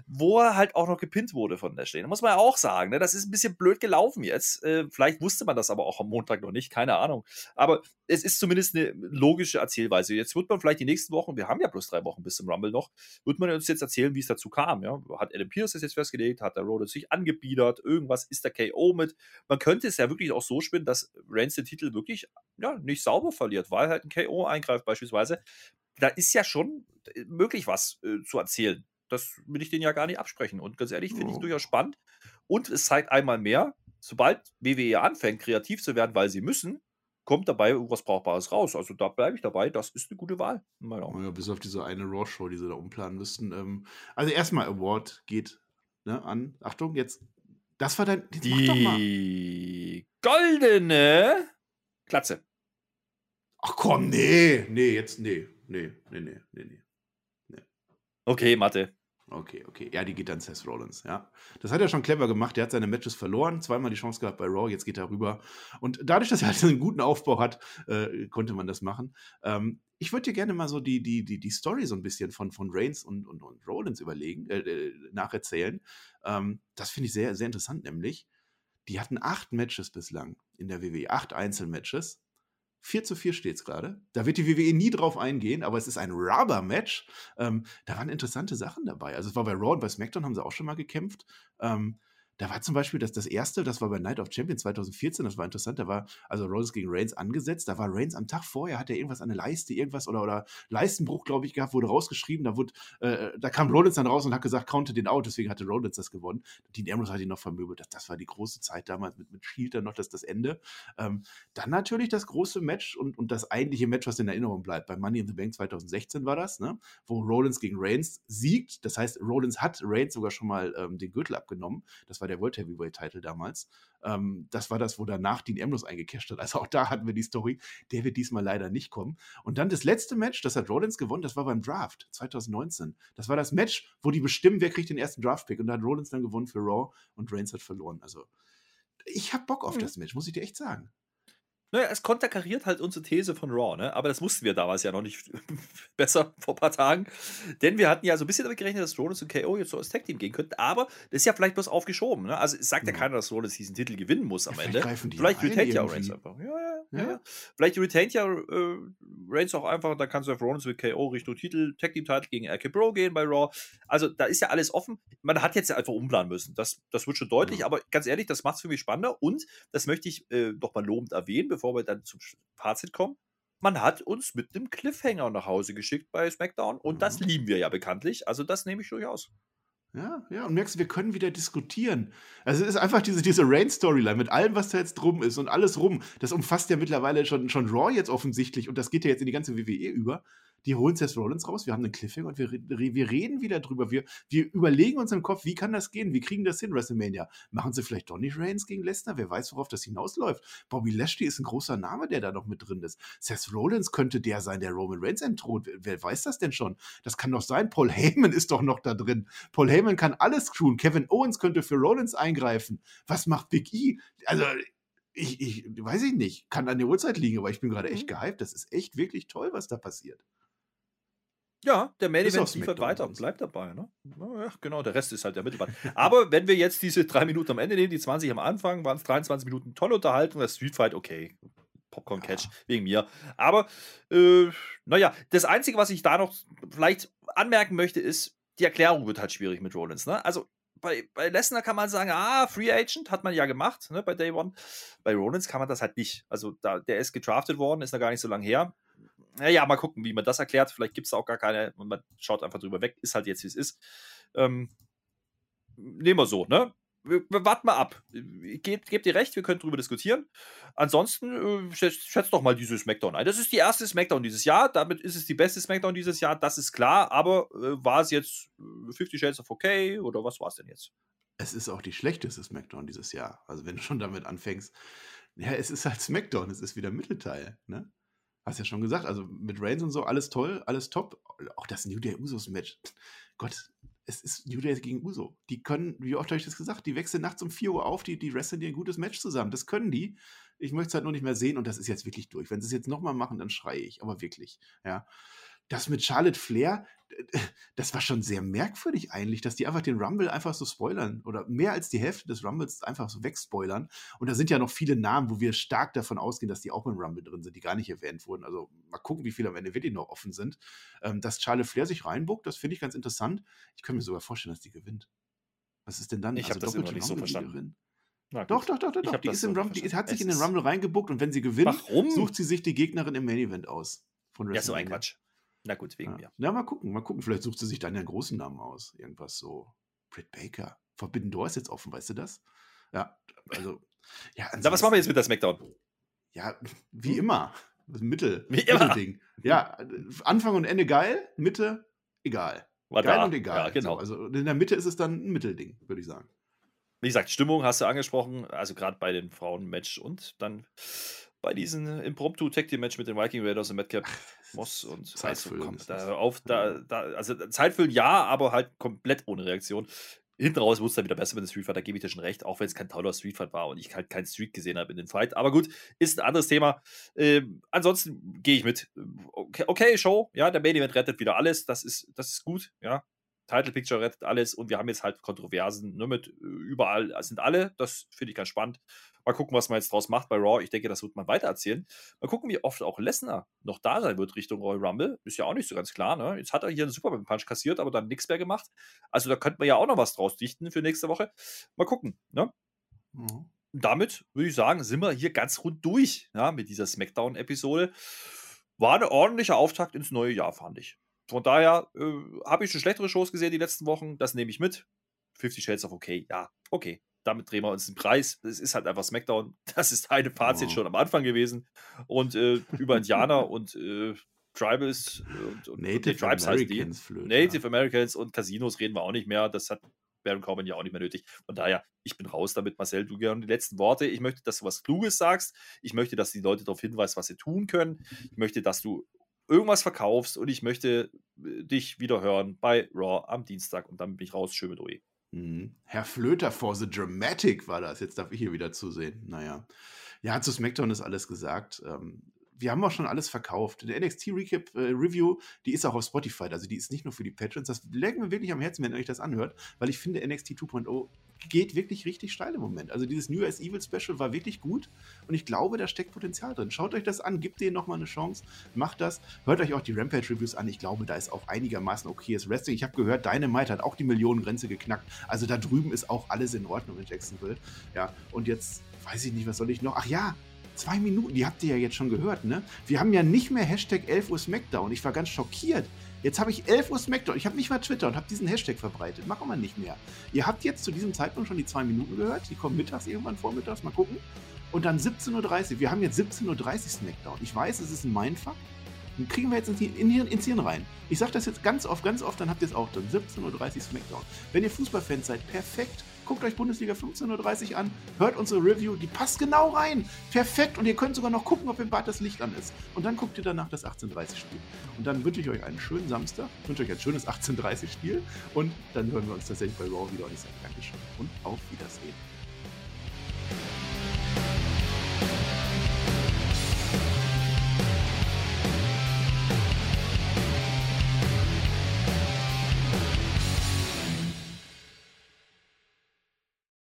wo er halt auch noch gepinnt wurde von Lashley. Da muss man ja auch sagen, ne? das ist ein bisschen blöd gelaufen jetzt. Äh, vielleicht wusste man das aber auch am Montag noch nicht, keine Ahnung. Aber es ist zumindest eine logische Erzählweise. Jetzt wird man vielleicht die nächsten Wochen, wir haben ja bloß drei Wochen bis zum Rumble noch, wird man uns jetzt erzählen, wie es dazu kam. Ja? Hat Adam Pierce das jetzt festgelegt? Hat der Rollins sich angebiedert? Irgendwas ist der KO mit? Man könnte es ja wirklich auch so spinnen, dass Reigns den Titel wirklich ja, nicht sauber verliert, weil halt ein KO eingreift beispielsweise. Da ist ja schon äh, möglich was äh, zu erzählen. Das will ich denen ja gar nicht absprechen. Und ganz ehrlich, finde ich Oh. durchaus spannend. Und es zeigt einmal mehr, sobald WWE anfängt, kreativ zu werden, weil sie müssen, kommt dabei irgendwas Brauchbares raus. Also da bleibe ich dabei. Das ist eine gute Wahl. Meinung. Ja, bis auf diese eine Raw-Show, die sie da umplanen müssten. Ähm, also erstmal Award geht ne, an. Achtung, jetzt. Das war dein. Jetzt mach doch mal. Die goldene Klatze. Ach komm, nee. Nee, jetzt, nee. Nee, nee, nee, nee, nee. Okay, Mathe. Okay, okay. Ja, die geht dann Seth Rollins, ja. Das hat er schon clever gemacht. Der hat seine Matches verloren, zweimal die Chance gehabt bei Raw, jetzt geht er rüber. Und dadurch, dass er halt (laughs) einen guten Aufbau hat, äh, konnte man das machen. Ähm, ich würde dir gerne mal so die, die, die, die Story so ein bisschen von, von Reigns und, und, und Rollins überlegen, äh, äh, nacherzählen. Ähm, das finde ich sehr, sehr interessant, nämlich. Die hatten acht Matches bislang in der WWE, acht Einzelmatches. 4 zu 4 steht es gerade. Da wird die WWE nie drauf eingehen, aber es ist ein Rubber-Match. Ähm, da waren interessante Sachen dabei. Also es war bei Raw und bei SmackDown haben sie auch schon mal gekämpft. Ähm, da war zum Beispiel das, das erste, das war bei Night of Champions 2014, das war interessant, da war also Rollins gegen Reigns angesetzt, da war Reigns am Tag vorher, hat er irgendwas an der Leiste, irgendwas oder, oder Leistenbruch, glaube ich, gehabt, wurde rausgeschrieben, da, wurde, äh, da kam Rollins dann raus und hat gesagt, counte den out, deswegen hatte Rollins das gewonnen. Dean Ambrose hat ihn noch vermöbelt, das, das war die große Zeit damals mit, mit Shield dann noch, das, das Ende. Ähm, dann natürlich das große Match und, und das eigentliche Match, was in Erinnerung bleibt. Bei Money in the Bank 2016 war das, ne? wo Rollins gegen Reigns siegt. Das heißt, Rollins hat Reigns sogar schon mal ähm, den Gürtel abgenommen. Das war war der World Heavyweight Title damals. Ähm, das war das, wo danach Dean Ambrose eingecasht hat. Also auch da hatten wir die Story, der wird diesmal leider nicht kommen. Und dann das letzte Match, das hat Rollins gewonnen, das war beim Draft 2019. Das war das Match, wo die bestimmen, wer kriegt den ersten Draft-Pick. Und da hat Rollins dann gewonnen für Raw und Reigns hat verloren. Also ich habe Bock auf mhm. das Match, muss ich dir echt sagen. Naja, es konterkariert halt unsere These von Raw, ne? Aber das wussten wir damals ja noch nicht (laughs) besser vor ein paar Tagen. Denn wir hatten ja so ein bisschen damit gerechnet, dass Rollins und KO jetzt so als Tag-Team gehen könnten. Aber das ist ja vielleicht bloß aufgeschoben, ne? Also es sagt ja, ja keiner, dass Rollins diesen Titel gewinnen muss am ja, Ende. Vielleicht retaint ja Reigns einfach. Ja, ja, ja. ja. Vielleicht retaint ja äh, Reigns auch einfach. Da kannst du auf Rollins mit KO Richtung Titel, Tag-Team-Titel gegen RK Bro gehen bei Raw. Also da ist ja alles offen. Man hat jetzt ja einfach umplanen müssen. Das, das wird schon deutlich. Aber ganz ehrlich, das macht es für mich spannender. Und das möchte ich äh, doch mal lobend erwähnen, bevor wir dann zum Fazit kommen. Man hat uns mit einem Cliffhanger nach Hause geschickt bei SmackDown und mhm. das lieben wir ja bekanntlich. Also das nehme ich durchaus. Ja, ja, und merkst, du, wir können wieder diskutieren. Also es ist einfach diese, diese Rain-Storyline mit allem, was da jetzt drum ist und alles rum. Das umfasst ja mittlerweile schon, schon Raw jetzt offensichtlich und das geht ja jetzt in die ganze WWE über die holen Seth Rollins raus, wir haben einen Cliffhanger und wir, wir reden wieder drüber. Wir, wir überlegen uns im Kopf, wie kann das gehen? Wie kriegen das hin, WrestleMania? Machen sie vielleicht nicht Reigns gegen Lesnar? Wer weiß, worauf das hinausläuft? Bobby Lashley ist ein großer Name, der da noch mit drin ist. Seth Rollins könnte der sein, der Roman Reigns entthront. Wer weiß das denn schon? Das kann doch sein. Paul Heyman ist doch noch da drin. Paul Heyman kann alles tun. Kevin Owens könnte für Rollins eingreifen. Was macht Big E? Also, ich, ich weiß ich nicht, kann an der Uhrzeit liegen, aber ich bin gerade echt mhm. gehypt. Das ist echt wirklich toll, was da passiert. Ja, der Main Event liefert weiter und bleibt dabei. Ne? Ja, genau, der Rest ist halt der Mittelband. (laughs) Aber wenn wir jetzt diese drei Minuten am Ende nehmen, die 20 am Anfang, waren es 23 Minuten tolle Unterhaltung, das Street Fight, okay. Popcorn Catch ja. wegen mir. Aber, äh, naja, das Einzige, was ich da noch vielleicht anmerken möchte, ist, die Erklärung wird halt schwierig mit Rollins. Ne? Also, bei, bei Lesnar kann man sagen, ah, Free Agent hat man ja gemacht, ne, bei Day One. Bei Rollins kann man das halt nicht. Also, da, der ist gedraftet worden, ist noch gar nicht so lange her naja, mal gucken, wie man das erklärt. Vielleicht gibt es auch gar keine und man schaut einfach drüber weg. Ist halt jetzt, wie es ist. Ähm, nehmen wir so, ne? Wir, warten mal ab. Gebt, gebt ihr recht, wir können drüber diskutieren. Ansonsten äh, schätzt, doch mal diese Smackdown ein. Das ist die erste Smackdown dieses Jahr. Damit ist es die beste Smackdown dieses Jahr. Das ist klar. Aber äh, war es jetzt äh, 50 Shades of Okay oder was war es denn jetzt? Es ist auch die schlechteste Smackdown dieses Jahr. Also, wenn du schon damit anfängst. Ja, es ist halt Smackdown. Es ist wieder Mittelteil. Ne? Hast ja schon gesagt, also mit Reigns und so, alles toll, alles top. Auch das New Day Usos Match. Gott, es ist New Day gegen Uso. Die können, wie oft habe ich das gesagt, die wechseln nachts um 4 Uhr auf, die, die wresteln dir ein gutes Match zusammen. Das können die. Ich möchte es halt nur nicht mehr sehen und das ist jetzt wirklich durch. Wenn sie es jetzt nochmal machen, dann schreie ich, aber wirklich. Ja das mit Charlotte Flair, das war schon sehr merkwürdig eigentlich, dass die einfach den Rumble einfach so spoilern oder mehr als die Hälfte des Rumbles einfach so wegspoilern. Und da sind ja noch viele Namen, wo wir stark davon ausgehen, dass die auch im Rumble drin sind, die gar nicht erwähnt wurden. Also mal gucken, wie viele am Ende wirklich noch offen sind. Ähm, dass Charlotte Flair sich reinbuckt, das finde ich ganz interessant. Ich könnte mir sogar vorstellen, dass die gewinnt. Was ist denn dann? Ich also habe das immer nicht so verstanden. Doch, doch, doch, doch, doch. Die, ist im Rumble, die hat sich in den Rumble reingebuckt und wenn sie gewinnt, Warum? sucht sie sich die Gegnerin im Main Event aus. Ja, so ein Quatsch. Na gut, wegen ja. mir. Na, mal gucken, mal gucken. Vielleicht sucht sie sich dann einen großen Namen aus. Irgendwas so. Britt Baker. Forbidden Door ist jetzt offen, weißt du das? Ja, also. Ja, Na, was machen wir jetzt mit der Smackdown? Ja, wie immer. Mittel. Wie immer. Mittelding. Ja, Anfang und Ende geil, Mitte egal. War geil da. und egal. Ja, genau. So, also in der Mitte ist es dann ein Mittelding, würde ich sagen. Wie gesagt, Stimmung hast du angesprochen, also gerade bei den Frauen-Match und dann bei diesem Impromptu Tag Team Match mit den Viking Raiders und Madcap Moss und Zeitfüllen. Da auf, da, da, also Zeitfüllen ja, aber halt komplett ohne Reaktion. Hinten raus wurde es dann wieder besser mit dem Street Fight, da gebe ich dir schon recht, auch wenn es kein toller Street Fight war und ich halt keinen Street gesehen habe in den Fight. Aber gut, ist ein anderes Thema. Ähm, ansonsten gehe ich mit. Okay, okay, Show, ja, der Main Event rettet wieder alles, das ist, das ist gut, ja. Title Picture rettet alles und wir haben jetzt halt Kontroversen ne, mit überall sind alle. Das finde ich ganz spannend. Mal gucken, was man jetzt draus macht bei Raw. Ich denke, das wird man weitererzählen. Mal gucken, wie oft auch Lesnar noch da sein wird Richtung Royal Rumble. Ist ja auch nicht so ganz klar. Ne? Jetzt hat er hier einen Superman Punch kassiert, aber dann nichts mehr gemacht. Also da könnte man ja auch noch was draus dichten für nächste Woche. Mal gucken. Ne? Mhm. Damit würde ich sagen, sind wir hier ganz rund durch ja, mit dieser Smackdown-Episode. War ein ordentlicher Auftakt ins neue Jahr, fand ich. Von daher äh, habe ich schon schlechtere Shows gesehen die letzten Wochen. Das nehme ich mit. 50 Shades of okay. Ja, okay damit drehen wir uns den Preis. Es ist halt einfach SmackDown. (laughs) Das ist deine Fazit oh. schon am Anfang gewesen. Und äh, über Indianer und äh, Tribals und, und, Native und Tribes Americans heißt die. Flöte, Native ja. Americans und Casinos reden wir auch nicht mehr. Das hat Baron Corbin ja auch nicht mehr nötig. Von daher, ich bin raus damit, Marcel. Du gerne die letzten Worte. Ich möchte, dass du was Kluges sagst. Ich möchte, dass die Leute darauf hinweisen, was sie tun können. Ich möchte, dass du irgendwas verkaufst und ich möchte äh, dich wieder hören bei Raw am Dienstag und dann bin ich raus. Schön mit OE. Mhm. Herr Flöter for the Dramatic war das. Jetzt darf ich hier wieder zusehen. Naja. Ja, zu SmackDown ist alles gesagt. Ähm, wir haben auch schon alles verkauft. Der NXT Recap äh, Review, die ist auch auf Spotify, also die ist nicht nur für die Patrons. Das legt mir wirklich am Herzen, wenn ihr euch das anhört, weil ich finde, NXT 2.0 geht wirklich richtig steil im Moment. Also dieses New Year's Evil Special war wirklich gut und ich glaube, da steckt Potenzial drin. Schaut euch das an, gebt denen nochmal eine Chance, macht das. Hört euch auch die Rampage Reviews an. Ich glaube, da ist auch einigermaßen okayes Wrestling. Ich habe gehört, Dynamite hat auch die Millionengrenze geknackt. Also da drüben ist auch alles in Ordnung in Jacksonville. Ja, und jetzt weiß ich nicht, was soll ich noch? Ach ja, Zwei Minuten, die habt ihr ja jetzt schon gehört, ne? Wir haben ja nicht mehr Hashtag 11 Uhr Smackdown. Ich war ganz schockiert. Jetzt habe ich 11 Uhr Smackdown. Ich habe nicht mal Twitter und habe diesen Hashtag verbreitet. Machen wir nicht mehr. Ihr habt jetzt zu diesem Zeitpunkt schon die zwei Minuten gehört. Die kommen mittags irgendwann vormittags. Mal gucken. Und dann 17.30 Uhr. Wir haben jetzt 17.30 Uhr Smackdown. Ich weiß, es ist ein Mindfuck. Den kriegen wir jetzt ins, in, ins Hirn rein. Ich sage das jetzt ganz oft, ganz oft, dann habt ihr es auch drin. 17.30 Uhr Smackdown. Wenn ihr Fußballfans seid, perfekt guckt euch Bundesliga 15.30 Uhr an, hört unsere Review, die passt genau rein. Perfekt. Und ihr könnt sogar noch gucken, ob im Bad das Licht an ist. Und dann guckt ihr danach das 18.30 Spiel. Und dann wünsche ich euch einen schönen Samstag, wünsche euch ein schönes 18.30 Spiel und dann hören wir uns tatsächlich bei Raw wieder. Und ich sage Dankeschön und auf Wiedersehen.